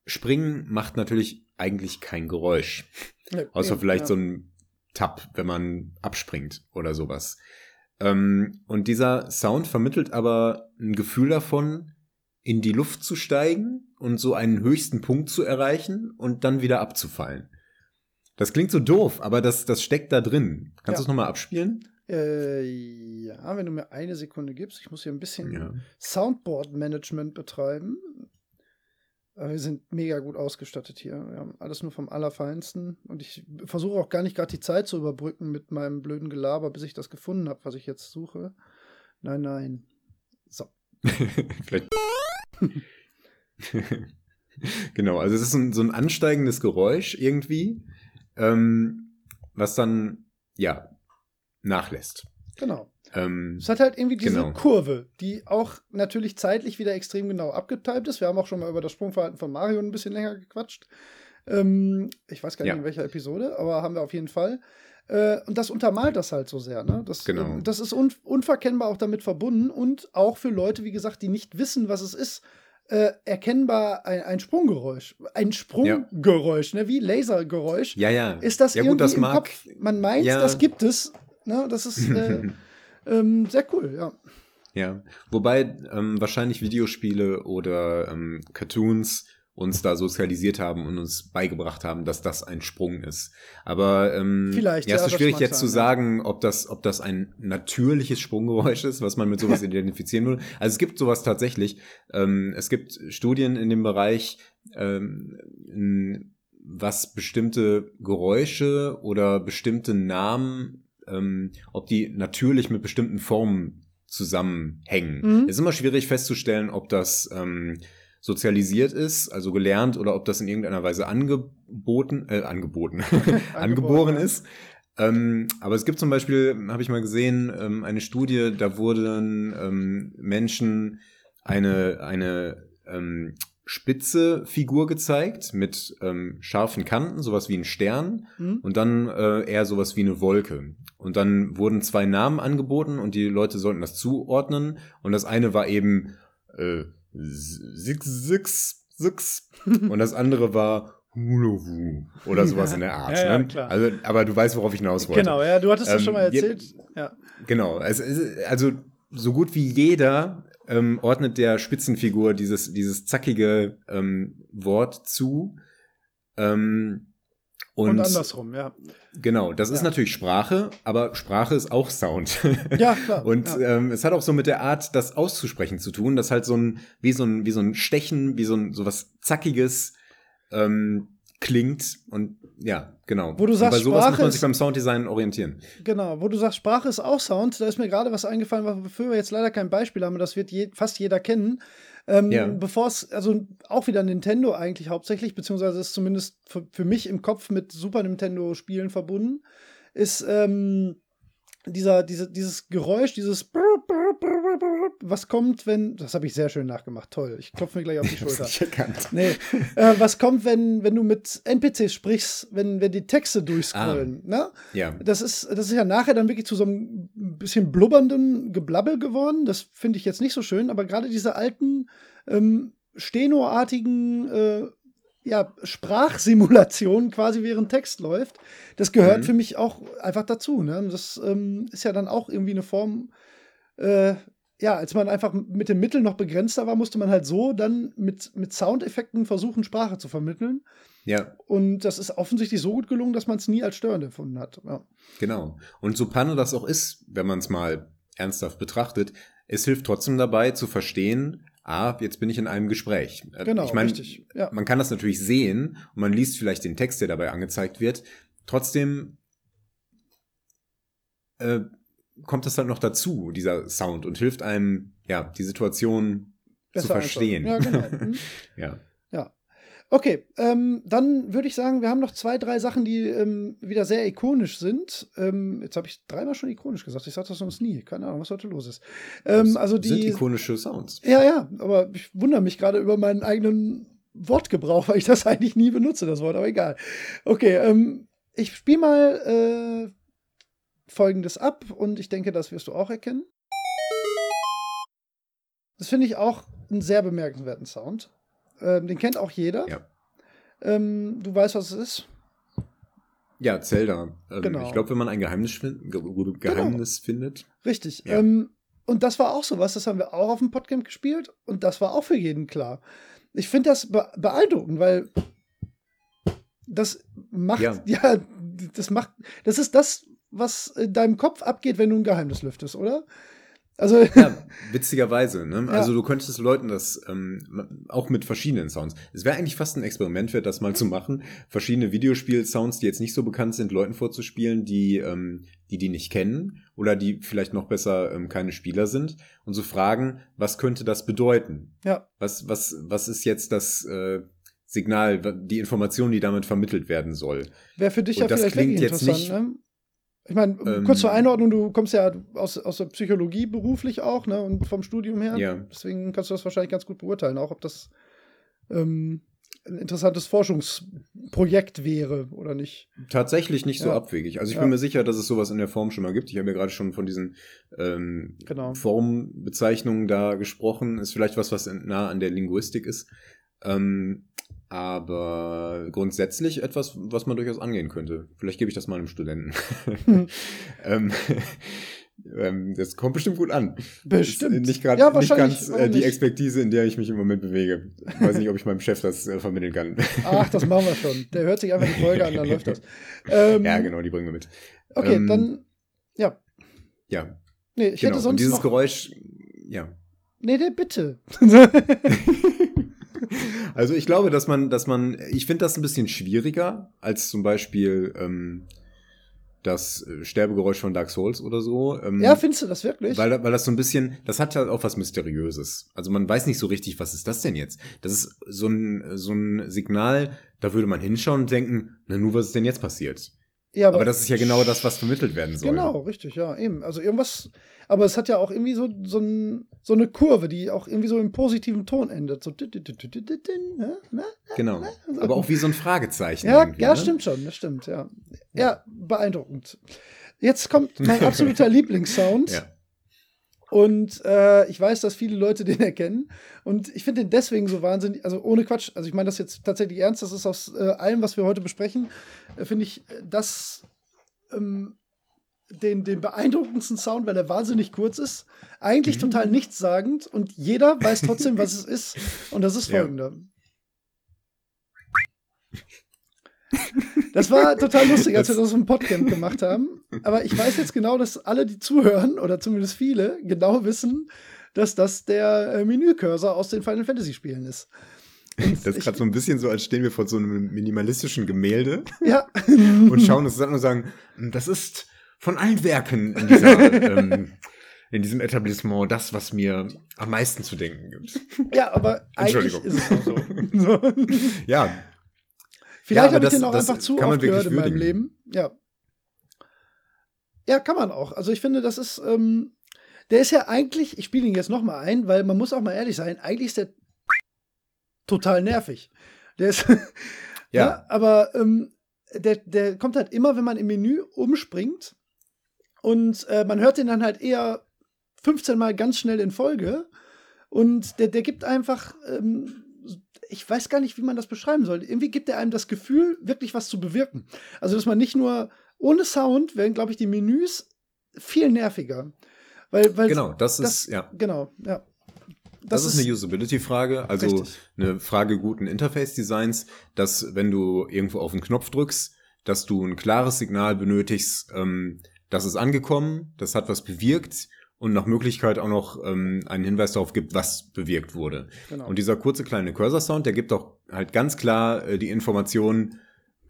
Speaker 1: Springen macht natürlich eigentlich kein Geräusch. Ja, Außer vielleicht ja. so ein Tap, wenn man abspringt oder sowas. Ähm, und dieser Sound vermittelt aber ein Gefühl davon, in die Luft zu steigen und so einen höchsten Punkt zu erreichen und dann wieder abzufallen. Das klingt so doof, aber das, das steckt da drin. Kannst ja. du es nochmal abspielen?
Speaker 2: Äh, ja, wenn du mir eine Sekunde gibst. Ich muss hier ein bisschen ja. Soundboard-Management betreiben. Aber wir sind mega gut ausgestattet hier. Wir haben alles nur vom Allerfeinsten. Und ich versuche auch gar nicht gerade die Zeit zu überbrücken mit meinem blöden Gelaber, bis ich das gefunden habe, was ich jetzt suche. Nein, nein. So.
Speaker 1: Vielleicht. genau, also es ist ein, so ein ansteigendes Geräusch irgendwie, ähm, was dann, ja, nachlässt.
Speaker 2: Genau.
Speaker 1: Ähm,
Speaker 2: Es hat halt irgendwie diese
Speaker 1: Genau.
Speaker 2: Kurve, die auch natürlich zeitlich wieder extrem genau abgetimt ist. Wir haben auch schon mal über das Sprungverhalten von Mario ein bisschen länger gequatscht. Ähm, ich weiß gar nicht
Speaker 1: Ja.
Speaker 2: in welcher Episode, aber haben wir auf jeden Fall. Äh, und das untermalt das halt so sehr. Ne? Das,
Speaker 1: Genau.
Speaker 2: ähm, das ist un unverkennbar auch damit verbunden und auch für Leute, wie gesagt, die nicht wissen, was es ist, äh, erkennbar ein, ein Sprunggeräusch. Ein Sprunggeräusch, ne? wie Lasergeräusch.
Speaker 1: ja, ja.
Speaker 2: Ist das
Speaker 1: ja,
Speaker 2: irgendwie
Speaker 1: gut, das
Speaker 2: im
Speaker 1: mag,
Speaker 2: Kopf? Man meint,
Speaker 1: Ja.
Speaker 2: das gibt es. Ne? Das ist äh, ähm, sehr cool, ja.
Speaker 1: Ja, wobei ähm, wahrscheinlich Videospiele oder ähm, Cartoons uns da sozialisiert haben und uns beigebracht haben, dass das ein Sprung ist. Aber ähm,
Speaker 2: Vielleicht,
Speaker 1: ja, es
Speaker 2: ja,
Speaker 1: ist
Speaker 2: das
Speaker 1: schwierig jetzt zu
Speaker 2: sein, ja.
Speaker 1: sagen, ob das, ob das ein natürliches Sprunggeräusch ist, was man mit sowas identifizieren würde. Also es gibt sowas tatsächlich. Ähm, es gibt Studien in dem Bereich, ähm, was bestimmte Geräusche oder bestimmte Namen, ähm, ob die natürlich mit bestimmten Formen zusammenhängen.
Speaker 2: Mhm.
Speaker 1: Es ist immer schwierig festzustellen, ob das ähm, sozialisiert ist, also gelernt, oder ob das in irgendeiner Weise angeboten, äh, angeboten, angeboren ist. Ähm, aber es gibt zum Beispiel, habe ich mal gesehen, ähm, eine Studie, da wurden ähm, Menschen eine, eine ähm, spitze Figur gezeigt mit ähm, scharfen Kanten, sowas wie ein Stern,
Speaker 2: Hm?
Speaker 1: und dann äh, eher sowas wie eine Wolke. Und dann wurden zwei Namen angeboten und die Leute sollten das zuordnen. Und das eine war eben äh, Six, Six, Six. und das andere war Hulawu oder sowas in der Art.
Speaker 2: Ja, ja,
Speaker 1: ne?
Speaker 2: klar.
Speaker 1: Also, aber du weißt, worauf ich hinaus wollte.
Speaker 2: Genau, ja, du hattest das
Speaker 1: Ähm,
Speaker 2: schon mal erzählt. Ja.
Speaker 1: Genau, ist, also so gut wie jeder ähm, ordnet der Spitzenfigur dieses, dieses zackige ähm, Wort zu. Ähm, und,
Speaker 2: Und, andersrum, ja.
Speaker 1: Genau, das ist
Speaker 2: Ja.
Speaker 1: natürlich Sprache, aber Sprache ist auch Sound.
Speaker 2: Ja, klar.
Speaker 1: Und
Speaker 2: ja.
Speaker 1: ähm, es hat auch so mit der Art, das auszusprechen zu tun, das halt so ein, wie so ein, wie so ein Stechen, wie so ein, so was Zackiges ähm, klingt. Und ja, genau.
Speaker 2: Wo du
Speaker 1: und
Speaker 2: sagst,
Speaker 1: bei sowas muss
Speaker 2: Sprache
Speaker 1: man
Speaker 2: ist-
Speaker 1: sich beim Sounddesign orientieren.
Speaker 2: Genau, wo du sagst, Sprache ist auch Sound, da ist mir gerade was eingefallen, wofür wir jetzt leider kein Beispiel haben, das wird je, fast jeder kennen. Ähm,
Speaker 1: Ja.
Speaker 2: Bevor es, also auch wieder Nintendo eigentlich hauptsächlich, beziehungsweise ist zumindest für, für mich im Kopf mit Super Nintendo-Spielen verbunden, ist ähm, dieser, diese, dieses Geräusch, dieses was kommt, wenn, das habe ich sehr schön nachgemacht, toll, ich klopfe mir gleich auf die Schulter. Nee, äh, was kommt, wenn, wenn du mit NPCs sprichst, wenn, wenn die Texte durchscrollen, ne?
Speaker 1: Ja.
Speaker 2: Das ist, das ist ja nachher dann wirklich zu so einem bisschen blubbernden Geblabbel geworden. Das finde ich jetzt nicht so schön, aber gerade diese alten ähm, Steno-artigen äh, ja, Sprachsimulationen quasi während Text läuft, das gehört
Speaker 1: Mhm.
Speaker 2: für mich auch einfach dazu. Ne? Das ähm, ist ja dann auch irgendwie eine Form, äh, ja, als man einfach mit den Mitteln noch begrenzter war, musste man halt so dann mit, mit Soundeffekten versuchen, Sprache zu vermitteln.
Speaker 1: Ja,
Speaker 2: Und das ist offensichtlich so gut gelungen, dass man es nie als störend empfunden hat. Ja.
Speaker 1: genau. Und so Panne das auch ist, wenn man es mal ernsthaft betrachtet, es hilft trotzdem dabei zu verstehen, ah, jetzt bin ich in einem Gespräch. Äh,
Speaker 2: Genau,
Speaker 1: ich meine,
Speaker 2: richtig. Ja.
Speaker 1: man kann das natürlich sehen und man liest vielleicht den Text, der dabei angezeigt wird. Trotzdem äh, kommt das halt noch dazu, dieser Sound, und hilft einem, ja, die Situation zu
Speaker 2: Besser
Speaker 1: verstehen.
Speaker 2: einschätzen. Ja, genau. Mhm.
Speaker 1: ja.
Speaker 2: Okay, ähm, dann würde ich sagen, wir haben noch zwei, drei Sachen, die ähm, wieder sehr ikonisch sind. Ähm, jetzt habe ich dreimal schon ikonisch gesagt. Ich sage das sonst nie. Keine Ahnung, was heute los ist. Ähm,
Speaker 1: Das
Speaker 2: also
Speaker 1: sind
Speaker 2: die.
Speaker 1: ikonische Sounds.
Speaker 2: Ja, ja, aber ich wundere mich gerade über meinen eigenen Wortgebrauch, weil ich das eigentlich nie benutze, das Wort, aber egal. Okay, ähm, ich spiele mal äh, folgendes ab und ich denke, das wirst du auch erkennen. Das finde ich auch einen sehr bemerkenswerten Sound. Ähm, den kennt auch jeder.
Speaker 1: Ja.
Speaker 2: Ähm, du weißt, was es ist?
Speaker 1: Ja, Zelda. Ähm,
Speaker 2: Genau.
Speaker 1: Ich glaube, wenn man ein Geheimnis, fin Ge Geheimnis findet.
Speaker 2: Richtig.
Speaker 1: Ja.
Speaker 2: Ähm, und das war auch so was, das haben wir auch auf dem Podcamp gespielt und das war auch für jeden klar. Ich finde das be beeindruckend, weil das macht, ja.
Speaker 1: Ja.
Speaker 2: das macht, das ist das, was in deinem Kopf abgeht, wenn du ein Geheimnis lüftest, oder? Also
Speaker 1: ja, witzigerweise. Ne? Ja. Also du könntest Leuten das ähm, auch mit verschiedenen Sounds. Es wäre eigentlich fast ein Experiment wert, das mal zu machen, verschiedene Videospiel-Sounds, die jetzt nicht so bekannt sind, Leuten vorzuspielen, die ähm, die die nicht kennen oder die vielleicht noch besser ähm, keine Spieler sind und zu so fragen, was könnte das bedeuten?
Speaker 2: Ja.
Speaker 1: Was was was ist jetzt das äh, Signal, die Information, die damit vermittelt werden soll?
Speaker 2: Wäre für dich und ja vielleicht klingt jetzt nicht, ne? Ich meine, ähm, kurz zur Einordnung, du kommst ja aus, aus der Psychologie beruflich auch, ne? Und vom Studium her.
Speaker 1: Ja.
Speaker 2: Deswegen kannst du das wahrscheinlich ganz gut beurteilen, auch ob das ähm, ein interessantes Forschungsprojekt wäre oder nicht.
Speaker 1: Tatsächlich nicht so ja. abwegig. Also ich ja. bin mir sicher, dass es sowas in der Form schon mal gibt. Ich habe ja gerade schon von diesen ähm,
Speaker 2: genau.
Speaker 1: Formbezeichnungen da gesprochen. Ist vielleicht was, was nah an der Linguistik ist. Ähm, aber grundsätzlich etwas, was man durchaus angehen könnte. Vielleicht gebe ich das mal einem Studenten. Hm. ähm, ähm, das kommt bestimmt gut an.
Speaker 2: Bestimmt.
Speaker 1: nicht, grad, ja, nicht ganz äh, die Expertise, in der ich mich im Moment bewege. Ich weiß nicht, ob ich meinem Chef das äh, vermitteln kann.
Speaker 2: Ach, das machen wir schon. Der hört sich einfach die Folge an, dann läuft das.
Speaker 1: Ähm, ja, genau, die bringen wir mit.
Speaker 2: Okay, ähm, dann, ja.
Speaker 1: Ja.
Speaker 2: Nee, ich genau. hätte sonst. Und
Speaker 1: dieses. Geräusch, ja.
Speaker 2: Nee, der bitte.
Speaker 1: Also ich glaube, dass man, dass man, ich finde das ein bisschen schwieriger als zum Beispiel ähm, das äh, Sterbegeräusch von Dark Souls oder so. Ähm,
Speaker 2: ja, findest du das wirklich?
Speaker 1: Weil, weil das so ein bisschen, das hat halt auch was Mysteriöses. Also man weiß nicht so richtig, was ist das denn jetzt? Das ist so ein, so ein Signal, da würde man hinschauen und denken, na nur, was ist denn jetzt passiert? Ja, aber, aber das ist ja genau das, was vermittelt werden soll.
Speaker 2: Genau, richtig, ja, eben. Also irgendwas, aber es hat ja auch irgendwie so, so, ein, so eine Kurve, die auch irgendwie so im positiven Ton endet. So,
Speaker 1: genau. Aber auch wie so ein Fragezeichen.
Speaker 2: Ja, ja, ne? stimmt schon, das stimmt, ja. Ja, beeindruckend. Jetzt kommt mein absoluter Lieblingssound. Ja. Und äh, ich weiß, dass viele Leute den erkennen. Und ich finde den deswegen so wahnsinnig, also ohne Quatsch, also ich meine das jetzt tatsächlich ernst, das ist aus äh, allem, was wir heute besprechen, äh, finde ich äh, das ähm, den, den beeindruckendsten Sound, weil er wahnsinnig kurz ist, eigentlich mhm. total nichtssagend und jeder weiß trotzdem, was es ist. Und das ist folgender. Das war total lustig, als wir das im Podcamp gemacht haben. Aber ich weiß jetzt genau, dass alle, die zuhören, oder zumindest viele, genau wissen, dass das der äh, Menücursor aus den Final Fantasy Spielen ist.
Speaker 1: Und das ist gerade so ein bisschen so, als stehen wir vor so einem minimalistischen Gemälde
Speaker 2: ja.
Speaker 1: und schauen uns das an und sagen, hm, das ist von allen Werken in, dieser, ähm, in diesem Etablissement das, was mir am meisten zu denken gibt.
Speaker 2: Ja, aber eigentlich ist es auch so.
Speaker 1: ja.
Speaker 2: Vielleicht ja, habe ich den auch einfach zu oft gehört in meinem Leben. Ja. Ja, kann man auch. Also ich finde, das ist, ähm, der ist ja eigentlich, ich spiele ihn jetzt noch mal ein, weil man muss auch mal ehrlich sein, eigentlich ist der total nervig. Der ist, ja. ja. aber ähm, der, der kommt halt immer, wenn man im Menü umspringt, und äh, man hört den dann halt eher 15 Mal ganz schnell in Folge. Und der, der gibt einfach, ähm, ich weiß gar nicht, wie man das beschreiben soll. Irgendwie gibt er einem das Gefühl, wirklich was zu bewirken. Also, dass man nicht nur ohne Sound werden, glaube ich, die Menüs viel nerviger. Weil, weil
Speaker 1: genau, das, das ist, ja.
Speaker 2: Genau, ja.
Speaker 1: Das, das ist eine Usability-Frage, also richtig. eine Frage guten Interface-Designs, dass wenn du irgendwo auf den Knopf drückst, dass du ein klares Signal benötigst, ähm, das ist angekommen, das hat was bewirkt und nach Möglichkeit auch noch ähm, einen Hinweis darauf gibt, was bewirkt wurde. Genau. Und dieser kurze kleine Cursor-Sound, der gibt auch halt ganz klar äh, die Information,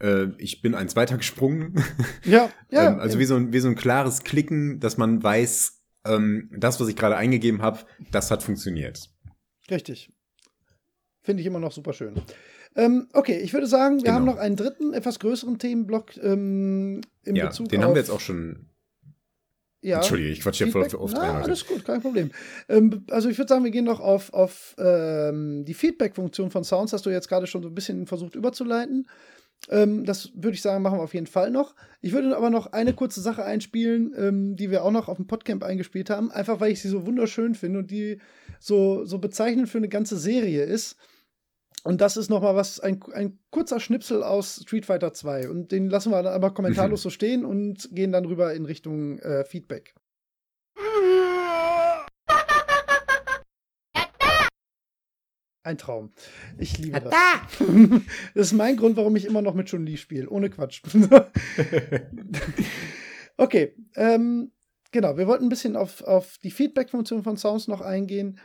Speaker 1: äh, ich bin eins weiter gesprungen.
Speaker 2: Ja, ja.
Speaker 1: ähm, also wie so, ein, wie so ein klares Klicken, dass man weiß, ähm, das, was ich gerade eingegeben habe, das hat funktioniert.
Speaker 2: Richtig. Finde ich immer noch super schön. Ähm, okay, ich würde sagen, wir genau. haben noch einen dritten, etwas größeren Themenblock ähm, in
Speaker 1: ja,
Speaker 2: Bezug
Speaker 1: den auf haben wir jetzt auch schon ja. Entschuldige, ich quatsche ja voll oft
Speaker 2: rein. Alles gut, kein Problem. Ähm, also ich würde sagen, wir gehen noch auf, auf ähm, die Feedback-Funktion von Sounds, hast du jetzt gerade schon so ein bisschen versucht überzuleiten. Ähm, das würde ich sagen, machen wir auf jeden Fall noch. Ich würde aber noch eine kurze Sache einspielen, ähm, die wir auch noch auf dem Podcamp eingespielt haben, einfach weil ich sie so wunderschön finde und die so, so bezeichnend für eine ganze Serie ist. Und das ist nochmal was, ein, ein kurzer Schnipsel aus Street Fighter 2. Und den lassen wir dann aber kommentarlos so stehen und gehen dann rüber in Richtung äh, Feedback. Ein Traum. Ich liebe das. Das ist mein Grund, warum ich immer noch mit Chun-Li spiele. Ohne Quatsch. okay. Ähm, genau, wir wollten ein bisschen auf, auf die Feedback-Funktion von Sounds noch eingehen.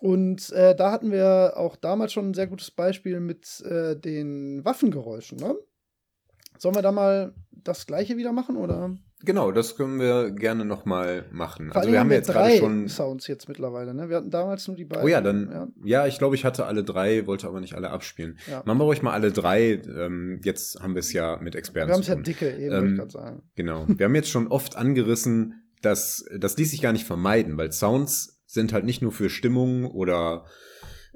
Speaker 2: Und äh, da hatten wir auch damals schon ein sehr gutes Beispiel mit äh, den Waffengeräuschen. Ne? Sollen wir da mal das gleiche wieder machen oder?
Speaker 1: Genau, das können wir gerne noch mal machen.
Speaker 2: Vor also wir haben, wir jetzt drei schon Sounds jetzt mittlerweile. Ne? Wir hatten damals nur die beiden.
Speaker 1: Oh ja, dann ja, ja ich glaube, ich hatte alle drei, wollte aber nicht alle abspielen. Ja. Machen wir ruhig mal alle drei. Ähm, jetzt haben wir es ja mit Experten.
Speaker 2: Wir haben es ja dicke, eben ähm, ich sagen.
Speaker 1: Genau. Wir haben jetzt schon oft angerissen, dass das ließ sich gar nicht vermeiden, weil Sounds sind halt nicht nur für Stimmung oder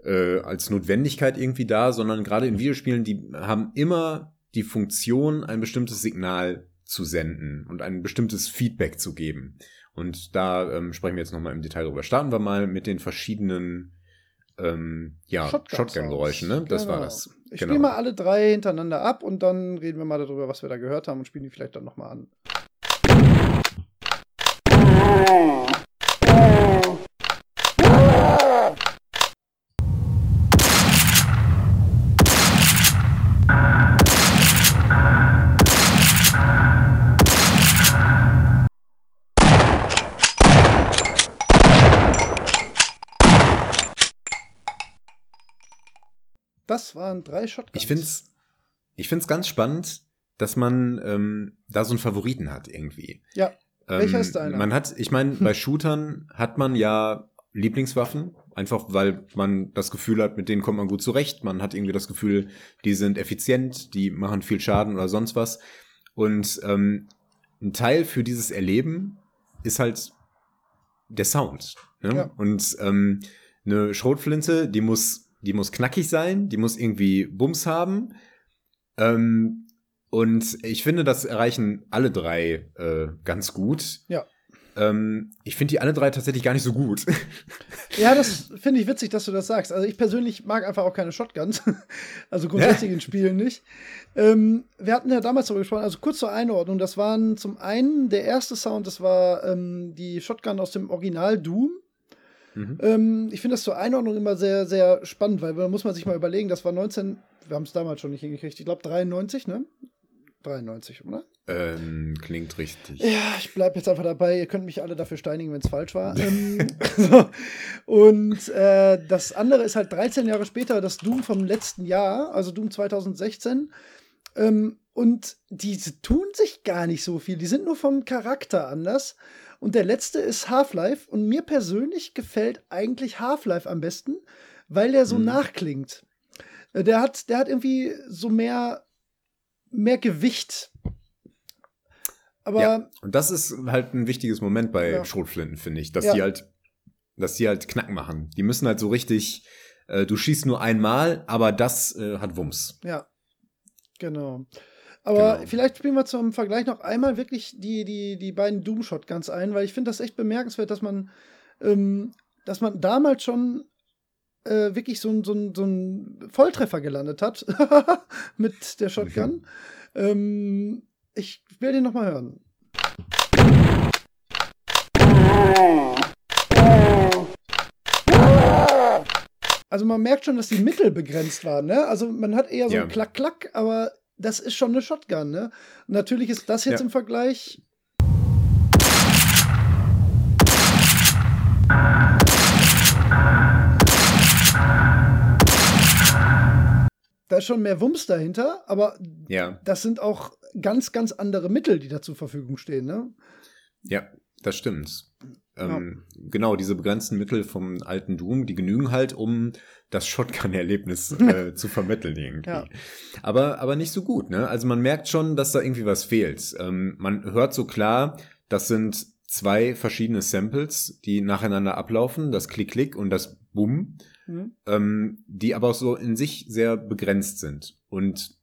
Speaker 1: äh, als Notwendigkeit irgendwie da, sondern gerade in Videospielen, die haben immer die Funktion, ein bestimmtes Signal zu senden und ein bestimmtes Feedback zu geben. Und da ähm, sprechen wir jetzt nochmal im Detail drüber. Starten wir mal mit den verschiedenen ähm, ja, Shotgun-Geräuschen, ne? Das genau. war das.
Speaker 2: Ich genau. spiele mal alle drei hintereinander ab und dann reden wir mal darüber, was wir da gehört haben und spielen die vielleicht dann nochmal an. Waren drei Shotguns.
Speaker 1: Ich finde es ich find's ganz spannend, dass man ähm, da so einen Favoriten hat irgendwie.
Speaker 2: Ja. Ähm, Welcher ist deiner?
Speaker 1: Man hat, ich meine, bei Shootern hat man ja Lieblingswaffen, einfach weil man das Gefühl hat, mit denen kommt man gut zurecht. Man hat irgendwie das Gefühl, die sind effizient, die machen viel Schaden oder sonst was. Und ähm, ein Teil für dieses Erleben ist halt der Sound. Ne? Ja. Und ähm, eine Schrotflinte, die muss die muss knackig sein, die muss irgendwie Bums haben. Ähm, und ich finde, das erreichen alle drei äh, ganz gut.
Speaker 2: Ja.
Speaker 1: Ähm, ich finde die alle drei tatsächlich gar nicht so gut.
Speaker 2: Ja, das finde ich witzig, dass du das sagst. Also ich persönlich mag einfach auch keine Shotguns. Also grundsätzlich in Spielen nicht. Ähm, wir hatten ja damals darüber gesprochen, also kurz zur Einordnung, das waren zum einen der erste Sound, das war ähm, die Shotgun aus dem Original Doom. Mhm. Ähm, ich finde das zur Einordnung immer sehr, sehr spannend, weil da muss man sich mal überlegen, das war 19, wir haben es damals schon nicht hingekriegt, ich glaube 93, ne? 93, oder?
Speaker 1: Ähm, klingt richtig.
Speaker 2: Ja, ich bleibe jetzt einfach dabei. Ihr könnt mich alle dafür steinigen, wenn es falsch war. ähm, so. Und äh, das andere ist halt 13 Jahre später das Doom vom letzten Jahr, also Doom 2016. Ähm, und die tun sich gar nicht so viel. Die sind nur vom Charakter anders. Und der letzte ist Half-Life. Und mir persönlich gefällt eigentlich Half-Life am besten, weil der so mhm. nachklingt. Äh, der hat, der hat irgendwie so mehr, mehr Gewicht. Aber. Ja,
Speaker 1: und das ist halt ein wichtiges Moment bei ja. Schrotflinten, finde ich, dass ja. die halt, dass die halt Knack machen. Die müssen halt so richtig, äh, du schießt nur einmal, aber das äh, hat Wumms.
Speaker 2: Ja. Genau. Aber genau. vielleicht spielen wir zum Vergleich noch einmal wirklich die, die, die beiden Doom-Shotguns ein, weil ich finde das echt bemerkenswert, dass man, ähm, dass man damals schon äh, wirklich so, so, so einen Volltreffer gelandet hat mit der Shotgun. Mhm. Ähm, ich will den noch mal hören. Also man merkt schon, dass die Mittel begrenzt waren. Ne? Also man hat eher so ja. ein Klack-Klack, aber das ist schon eine Shotgun, ne? natürlich ist das jetzt ja. im Vergleich. Da ist schon mehr Wumms dahinter, aber
Speaker 1: ja.
Speaker 2: das sind auch ganz, ganz andere Mittel, die da zur Verfügung stehen, ne?
Speaker 1: Ja, das stimmt. Ähm, ja. Genau, diese begrenzten Mittel vom alten Doom, die genügen halt, um das Shotgun-Erlebnis äh, zu vermitteln irgendwie. Ja. Aber, aber nicht so gut, ne? Also man merkt schon, dass da irgendwie was fehlt. Ähm, man hört so klar, das sind zwei verschiedene Samples, die nacheinander ablaufen, das Klick-Klick und das Boom, mhm. ähm, die aber auch so in sich sehr begrenzt sind. Und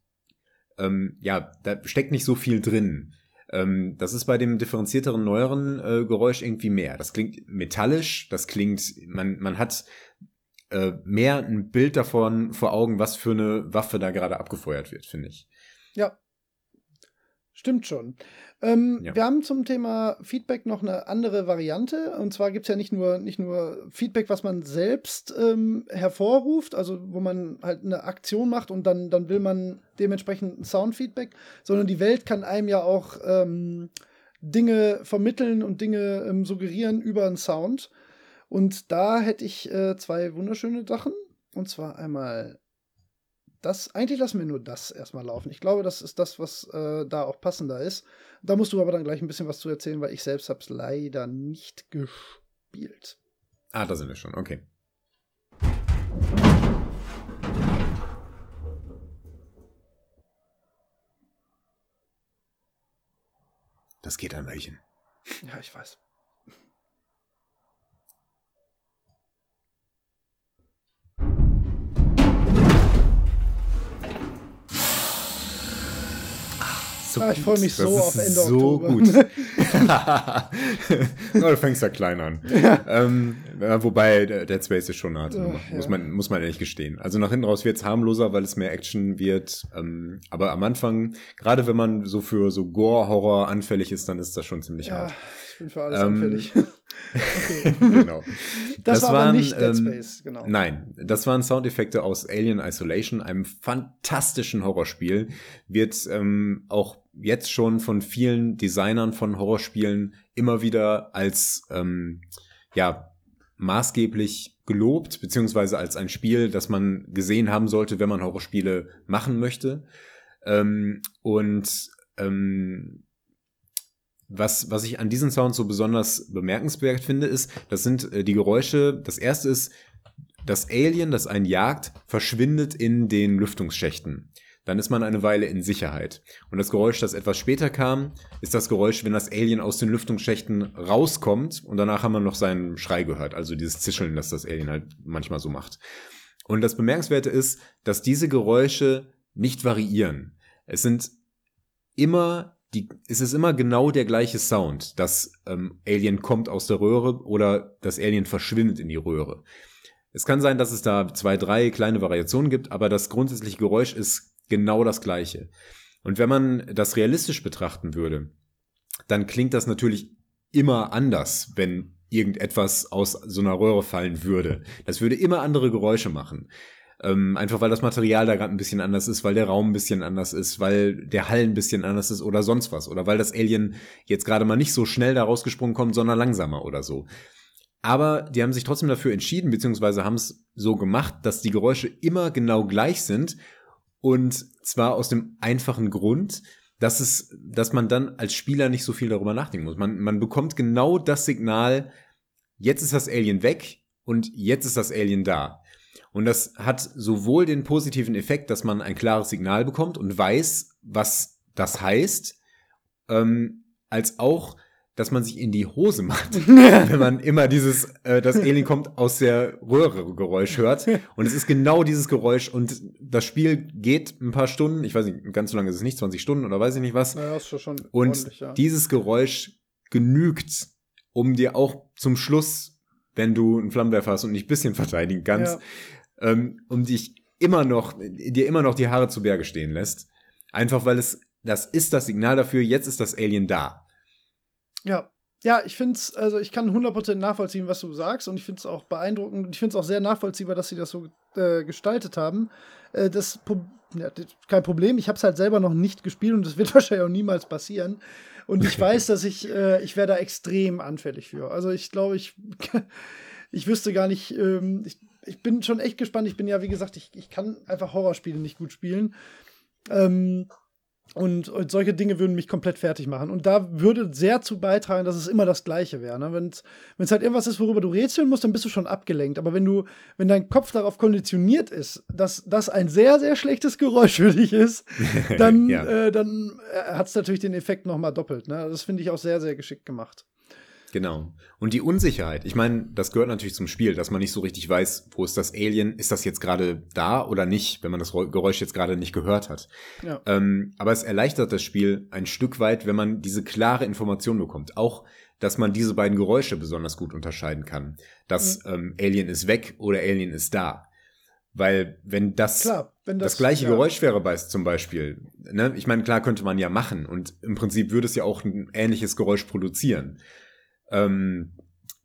Speaker 1: ähm, ja, da steckt nicht so viel drin. Ähm, das ist bei dem differenzierteren, neueren äh, Geräusch irgendwie mehr. Das klingt metallisch, das klingt, man, man hat äh, mehr ein Bild davon vor Augen, was für eine Waffe da gerade abgefeuert wird, finde ich.
Speaker 2: Ja. Stimmt schon. Ähm, ja. Wir haben zum Thema Feedback noch eine andere Variante. Und zwar gibt es ja nicht nur, nicht nur Feedback, was man selbst ähm, hervorruft, also wo man halt eine Aktion macht und dann, dann will man dementsprechend Soundfeedback, sondern die Welt kann einem ja auch ähm, Dinge vermitteln und Dinge ähm, suggerieren über einen Sound. Und da hätte ich äh, zwei wunderschöne Sachen. Und zwar einmal das, eigentlich lassen wir nur das erstmal laufen. Ich glaube, das ist das, was äh, da auch passender ist. Da musst du aber dann gleich ein bisschen was zu erzählen, weil ich selbst habe es leider nicht gespielt.
Speaker 1: Ah, da sind wir schon, okay. Das geht ein Weilchen.
Speaker 2: Ja, ich weiß.
Speaker 1: So
Speaker 2: ah, ich freue mich so auf Ende
Speaker 1: so
Speaker 2: Oktober.
Speaker 1: gut. oh, du fängst ja klein an. Ja. Ähm, wobei Dead Space ist schon hart, oh, muss, ja. man, muss man ehrlich gestehen. Also nach hinten raus wird es harmloser, weil es mehr Action wird. Ähm, aber am Anfang, gerade wenn man so für so Gore-Horror anfällig ist, dann ist das schon ziemlich
Speaker 2: ja,
Speaker 1: hart.
Speaker 2: Bin für alles ähm, anfällig.
Speaker 1: okay. genau.
Speaker 2: Das, das war waren, nicht Dead ähm, Space,
Speaker 1: genau. Nein, das waren Soundeffekte aus Alien Isolation, einem fantastischen Horrorspiel. Wird ähm, auch jetzt schon von vielen Designern von Horrorspielen immer wieder als ähm, ja maßgeblich gelobt, beziehungsweise als ein Spiel, das man gesehen haben sollte, wenn man Horrorspiele machen möchte. Ähm, und ähm, was, was ich an diesen Sounds so besonders bemerkenswert finde, ist, das sind äh, die Geräusche. Das erste ist, das Alien, das einen jagt, verschwindet in den Lüftungsschächten dann ist man eine Weile in Sicherheit. Und das Geräusch, das etwas später kam, ist das Geräusch, wenn das Alien aus den Lüftungsschächten rauskommt und danach haben wir noch seinen Schrei gehört, also dieses Zischeln, das das Alien halt manchmal so macht. Und das Bemerkenswerte ist, dass diese Geräusche nicht variieren. Es sind immer die, es ist immer genau der gleiche Sound. Das ähm, Alien kommt aus der Röhre oder das Alien verschwindet in die Röhre. Es kann sein, dass es da zwei, drei kleine Variationen gibt, aber das grundsätzliche Geräusch ist genau das Gleiche. Und wenn man das realistisch betrachten würde, dann klingt das natürlich immer anders, wenn irgendetwas aus so einer Röhre fallen würde. Das würde immer andere Geräusche machen. Ähm, einfach weil das Material da gerade ein bisschen anders ist, weil der Raum ein bisschen anders ist, weil der Hall ein bisschen anders ist oder sonst was. Oder weil das Alien jetzt gerade mal nicht so schnell da rausgesprungen kommt, sondern langsamer oder so. Aber die haben sich trotzdem dafür entschieden, beziehungsweise haben es so gemacht, dass die Geräusche immer genau gleich sind und zwar aus dem einfachen Grund, dass es, dass man dann als Spieler nicht so viel darüber nachdenken muss. Man, man bekommt genau das Signal, jetzt ist das Alien weg und jetzt ist das Alien da. Und das hat sowohl den positiven Effekt, dass man ein klares Signal bekommt und weiß, was das heißt, ähm, als auch, dass man sich in die Hose macht, wenn man immer dieses, äh, das Alien kommt aus der Röhre Geräusch hört. Und es ist genau dieses Geräusch und das Spiel geht ein paar Stunden, ich weiß nicht, ganz so lange ist es nicht, 20 Stunden oder weiß ich nicht was.
Speaker 2: Naja, ist schon
Speaker 1: und ja. dieses Geräusch genügt, um dir auch zum Schluss, wenn du einen Flammenwerfer hast und ein bisschen verteidigen kannst, ja. Ähm, um dich immer noch, dir immer noch die Haare zu Berge stehen lässt. Einfach weil es, das ist das Signal dafür, jetzt ist das Alien da.
Speaker 2: Ja. Ja, ich finde es, also ich kann 100% nachvollziehen, was du sagst und ich finde es auch beeindruckend und ich finde es auch sehr nachvollziehbar, dass sie das so äh, gestaltet haben. Äh, das, ja, kein Problem, ich habe es halt selber noch nicht gespielt und das wird wahrscheinlich auch niemals passieren. Und ich weiß, dass ich, äh, ich wäre da extrem anfällig für. Also ich glaube, ich, ich wüsste gar nicht, ähm, ich, ich bin schon echt gespannt. Ich bin ja, wie gesagt, ich, ich kann einfach Horrorspiele nicht gut spielen. Ähm, und, und, solche Dinge würden mich komplett fertig machen. Und da würde sehr zu beitragen, dass es immer das Gleiche wäre. Ne? Wenn es halt irgendwas ist, worüber du rätseln musst, dann bist du schon abgelenkt. Aber wenn du, wenn dein Kopf darauf konditioniert ist, dass das ein sehr, sehr schlechtes Geräusch für dich ist, dann, ja. äh, dann äh, hat es natürlich den Effekt nochmal doppelt. Ne? Das finde ich auch sehr, sehr geschickt gemacht.
Speaker 1: Genau. Und die Unsicherheit, ich meine, das gehört natürlich zum Spiel, dass man nicht so richtig weiß, wo ist das Alien, ist das jetzt gerade da oder nicht, wenn man das Geräusch jetzt gerade nicht gehört hat. Ja. Ähm, aber es erleichtert das Spiel ein Stück weit, wenn man diese klare Information bekommt. Auch, dass man diese beiden Geräusche besonders gut unterscheiden kann. Dass mhm. ähm, Alien ist weg oder Alien ist da. Weil wenn das, klar, wenn das, das gleiche ja. Geräusch wäre bei zum Beispiel, ne, ich meine, klar könnte man ja machen und im Prinzip würde es ja auch ein ähnliches Geräusch produzieren ähm,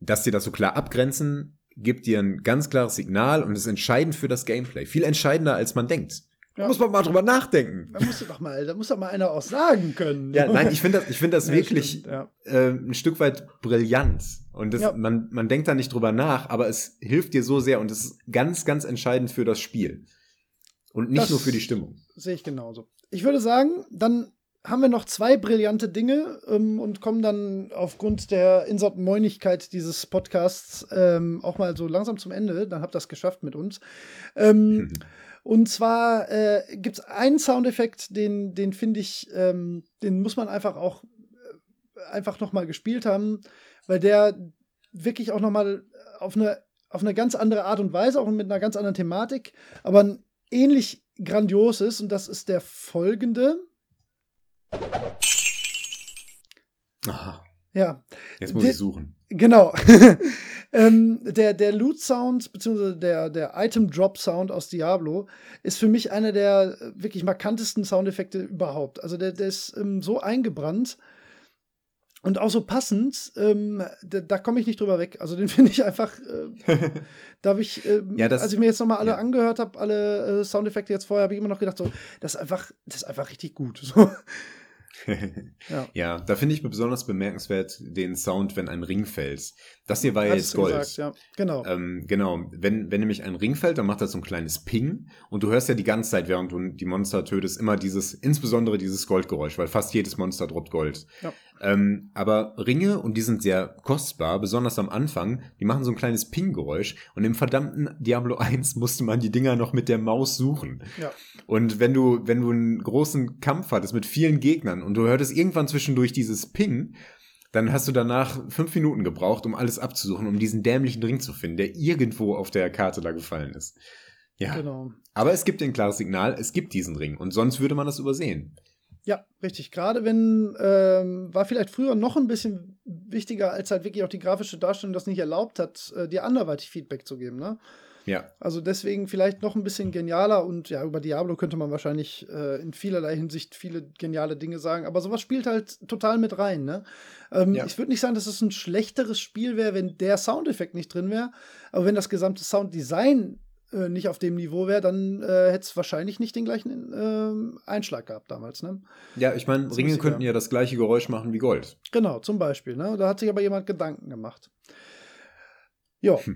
Speaker 1: dass dir das so klar abgrenzen, gibt dir ein ganz klares Signal und ist entscheidend für das Gameplay. Viel entscheidender, als man denkt. Da ja. muss man mal drüber nachdenken.
Speaker 2: Da muss doch mal, da muss doch mal einer auch sagen können.
Speaker 1: Ja, nein, ich finde das, ich finde das ja, wirklich stimmt, ja. äh, ein Stück weit brillant. Und das, man, man denkt da nicht drüber nach, aber es hilft dir so sehr und es ist ganz, ganz entscheidend für das Spiel. Und nicht das nur für die Stimmung.
Speaker 2: Sehe ich genauso. Ich würde sagen, dann haben wir noch zwei brillante Dinge ähm, und kommen dann aufgrund der Insort-Moinigkeit dieses Podcasts ähm, auch mal so langsam zum Ende. Dann habt ihr das geschafft mit uns. Ähm, und zwar äh, gibt es einen Soundeffekt, den, den finde ich, ähm, den muss man einfach auch äh, einfach noch mal gespielt haben, weil der wirklich auch noch mal auf eine, auf eine ganz andere Art und Weise, auch mit einer ganz anderen Thematik, aber ähnlich grandios ist. Und das ist der folgende.
Speaker 1: Aha.
Speaker 2: Ja.
Speaker 1: Jetzt muss der, ich suchen.
Speaker 2: Genau. ähm, der der Loot-Sound, beziehungsweise der, der Item-Drop-Sound aus Diablo, ist für mich einer der wirklich markantesten Soundeffekte überhaupt. Also der, der ist ähm, so eingebrannt und auch so passend, ähm, da, da komme ich nicht drüber weg. Also den finde ich einfach, äh, da habe ich, äh, ja, das, als ich mir jetzt nochmal alle ja. angehört habe, alle äh, Soundeffekte jetzt vorher, habe ich immer noch gedacht, so, das ist einfach, das ist einfach richtig gut. So.
Speaker 1: ja. ja. da finde ich besonders bemerkenswert den Sound, wenn ein Ring fällt. Das hier war ja jetzt Gold. Gesagt,
Speaker 2: ja. Genau.
Speaker 1: Ähm, genau. Wenn, wenn nämlich ein Ring fällt, dann macht das so ein kleines Ping und du hörst ja die ganze Zeit, während du die Monster tötest, immer dieses, insbesondere dieses Goldgeräusch, weil fast jedes Monster droppt Gold. Ja. Ähm, aber Ringe, und die sind sehr kostbar, besonders am Anfang, die machen so ein kleines Ping-Geräusch. Und im verdammten Diablo 1 musste man die Dinger noch mit der Maus suchen. Ja. Und wenn du, wenn du einen großen Kampf hattest mit vielen Gegnern und du hörtest irgendwann zwischendurch dieses Ping, dann hast du danach fünf Minuten gebraucht, um alles abzusuchen, um diesen dämlichen Ring zu finden, der irgendwo auf der Karte da gefallen ist. Ja. Genau. Aber es gibt ein klares Signal, es gibt diesen Ring und sonst würde man das übersehen.
Speaker 2: Ja, richtig. Gerade wenn, ähm, war vielleicht früher noch ein bisschen wichtiger, als halt wirklich auch die grafische Darstellung das nicht erlaubt hat, äh, dir anderweitig Feedback zu geben, ne?
Speaker 1: Ja.
Speaker 2: Also deswegen vielleicht noch ein bisschen genialer und ja, über Diablo könnte man wahrscheinlich äh, in vielerlei Hinsicht viele geniale Dinge sagen, aber sowas spielt halt total mit rein, ne? Ähm, ja. Ich würde nicht sagen, dass es ein schlechteres Spiel wäre, wenn der Soundeffekt nicht drin wäre, aber wenn das gesamte Sounddesign äh, nicht auf dem Niveau wäre, dann äh, hätte es wahrscheinlich nicht den gleichen äh, Einschlag gehabt damals. Ne?
Speaker 1: Ja, ich meine, Ringe könnten ja das gleiche Geräusch machen wie Gold.
Speaker 2: Genau, zum Beispiel. Ne? Da hat sich aber jemand Gedanken gemacht. Ja.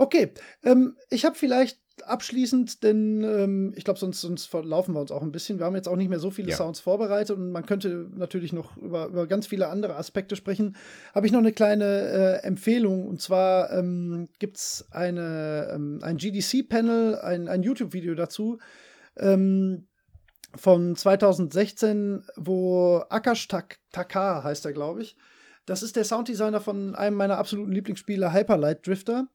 Speaker 2: Okay, ähm, ich habe vielleicht abschließend, denn ähm, ich glaube, sonst, sonst verlaufen wir uns auch ein bisschen. Wir haben jetzt auch nicht mehr so viele ja. Sounds vorbereitet und man könnte natürlich noch über, über ganz viele andere Aspekte sprechen. Habe ich noch eine kleine äh, Empfehlung und zwar ähm, gibt es eine, ähm, ein GDC-Panel, ein, ein YouTube-Video dazu. Ähm, von 2016, wo Akash Tak Taka heißt er, glaube ich. Das ist der Sounddesigner von einem meiner absoluten Lieblingsspiele, Hyperlight Drifter.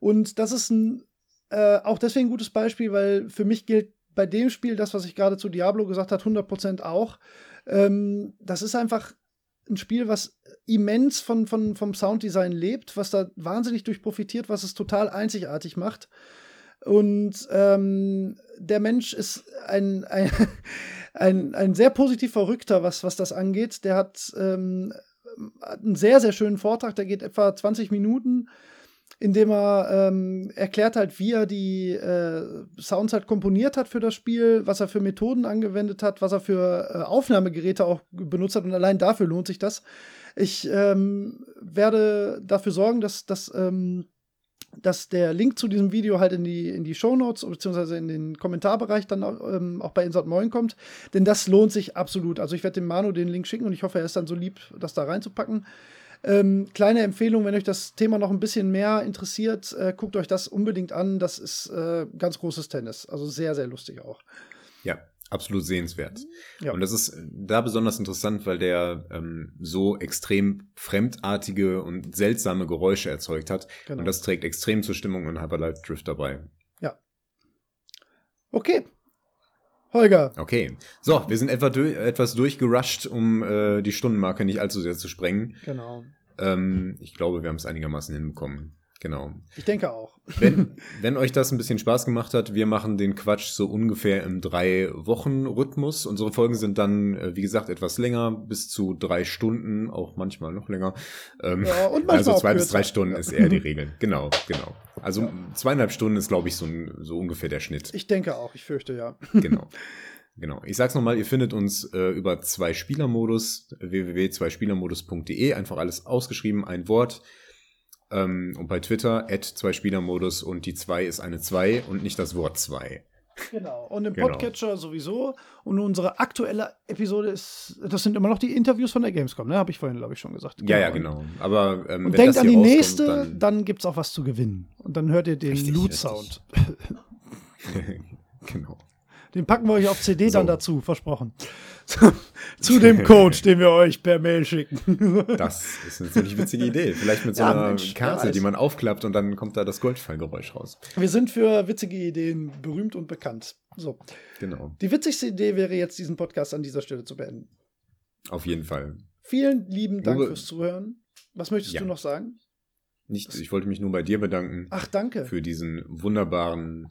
Speaker 2: Und das ist ein äh, auch deswegen ein gutes Beispiel, weil für mich gilt bei dem Spiel das, was ich gerade zu Diablo gesagt habe, 100% auch. Ähm, das ist einfach ein Spiel, was immens von, von, vom Sounddesign lebt, was da wahnsinnig durch profitiert, was es total einzigartig macht. Und ähm, der Mensch ist ein, ein, ein, ein sehr positiv Verrückter, was, was das angeht. Der hat ähm, einen sehr, sehr schönen Vortrag, der geht etwa 20 Minuten indem er ähm, erklärt halt, wie er die äh, Sounds halt komponiert hat für das Spiel, was er für Methoden angewendet hat, was er für äh, Aufnahmegeräte auch benutzt hat und allein dafür lohnt sich das. Ich ähm, werde dafür sorgen, dass, dass, ähm, dass der Link zu diesem Video halt in die, in die Show Notes beziehungsweise in den Kommentarbereich dann auch, ähm, auch bei Insert Moin kommt, denn das lohnt sich absolut. Also ich werde dem Manu den Link schicken und ich hoffe, er ist dann so lieb, das da reinzupacken. Ähm, kleine Empfehlung, wenn euch das Thema noch ein bisschen mehr interessiert, äh, guckt euch das unbedingt an. Das ist äh, ganz großes Tennis. Also sehr, sehr lustig auch.
Speaker 1: Ja, absolut sehenswert. Ja. Und das ist da besonders interessant, weil der ähm, so extrem fremdartige und seltsame Geräusche erzeugt hat. Genau. Und das trägt extrem zur Stimmung in Hyperlight Drift dabei.
Speaker 2: Ja. Okay, Holger.
Speaker 1: Okay. So, wir sind etwa du etwas durchgerusht, um äh, die Stundenmarke nicht allzu sehr zu sprengen.
Speaker 2: Genau.
Speaker 1: Ähm, ich glaube, wir haben es einigermaßen hinbekommen. Genau.
Speaker 2: Ich denke auch.
Speaker 1: Wenn, wenn euch das ein bisschen Spaß gemacht hat, wir machen den Quatsch so ungefähr im Drei-Wochen-Rhythmus. Unsere Folgen sind dann, äh, wie gesagt, etwas länger, bis zu drei Stunden, auch manchmal noch länger. Ähm, ja, und manchmal also zwei bis drei Stunden ist eher die Regel. Genau, genau. Also ja. zweieinhalb Stunden ist, glaube ich, so, so ungefähr der Schnitt.
Speaker 2: Ich denke auch, ich fürchte ja.
Speaker 1: Genau. Genau. Ich sag's nochmal, ihr findet uns äh, über zwei Spielermodus, www.zweispielermodus.de, einfach alles ausgeschrieben, ein Wort. Ähm, und bei Twitter, at zwei Spielermodus und die zwei ist eine zwei und nicht das Wort zwei.
Speaker 2: Genau. Und im genau. Podcatcher sowieso. Und unsere aktuelle Episode ist, das sind immer noch die Interviews von der Gamescom, ne? Habe ich vorhin, glaube ich, schon gesagt.
Speaker 1: Ja, ja, genau. genau. Aber
Speaker 2: ähm, und denkt an die nächste, dann, dann gibt es auch was zu gewinnen. Und dann hört ihr den Loot-Sound. genau. Den packen wir euch auf CD so. dann dazu, versprochen. Zu dem Code, den wir euch per Mail schicken.
Speaker 1: das ist eine ziemlich witzige Idee. Vielleicht mit so ja, einer Mensch, Karte, die man aufklappt und dann kommt da das Goldfallgeräusch raus.
Speaker 2: Wir sind für witzige Ideen berühmt und bekannt. So.
Speaker 1: Genau.
Speaker 2: Die witzigste Idee wäre jetzt, diesen Podcast an dieser Stelle zu beenden.
Speaker 1: Auf jeden Fall.
Speaker 2: Vielen lieben Dank Uwe. fürs Zuhören. Was möchtest ja. du noch sagen?
Speaker 1: Nichts. Ich wollte mich nur bei dir bedanken.
Speaker 2: Ach, danke.
Speaker 1: Für diesen wunderbaren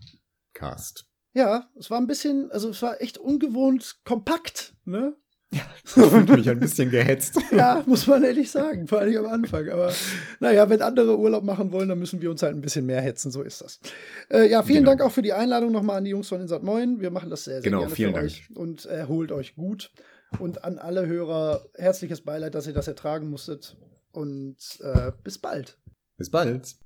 Speaker 1: Cast.
Speaker 2: Ja, es war ein bisschen, also es war echt ungewohnt kompakt, ne?
Speaker 1: Ja, ich fühlte mich ein bisschen gehetzt.
Speaker 2: ja, muss man ehrlich sagen, vor allem am Anfang. Aber naja, wenn andere Urlaub machen wollen, dann müssen wir uns halt ein bisschen mehr hetzen, so ist das. Äh, ja, vielen genau. Dank auch für die Einladung nochmal an die Jungs von Insat Moin. Wir machen das sehr, sehr
Speaker 1: genau,
Speaker 2: gerne
Speaker 1: vielen
Speaker 2: für
Speaker 1: Dank.
Speaker 2: euch und erholt euch gut. Und an alle Hörer herzliches Beileid, dass ihr das ertragen musstet. Und äh, bis bald.
Speaker 1: Bis bald.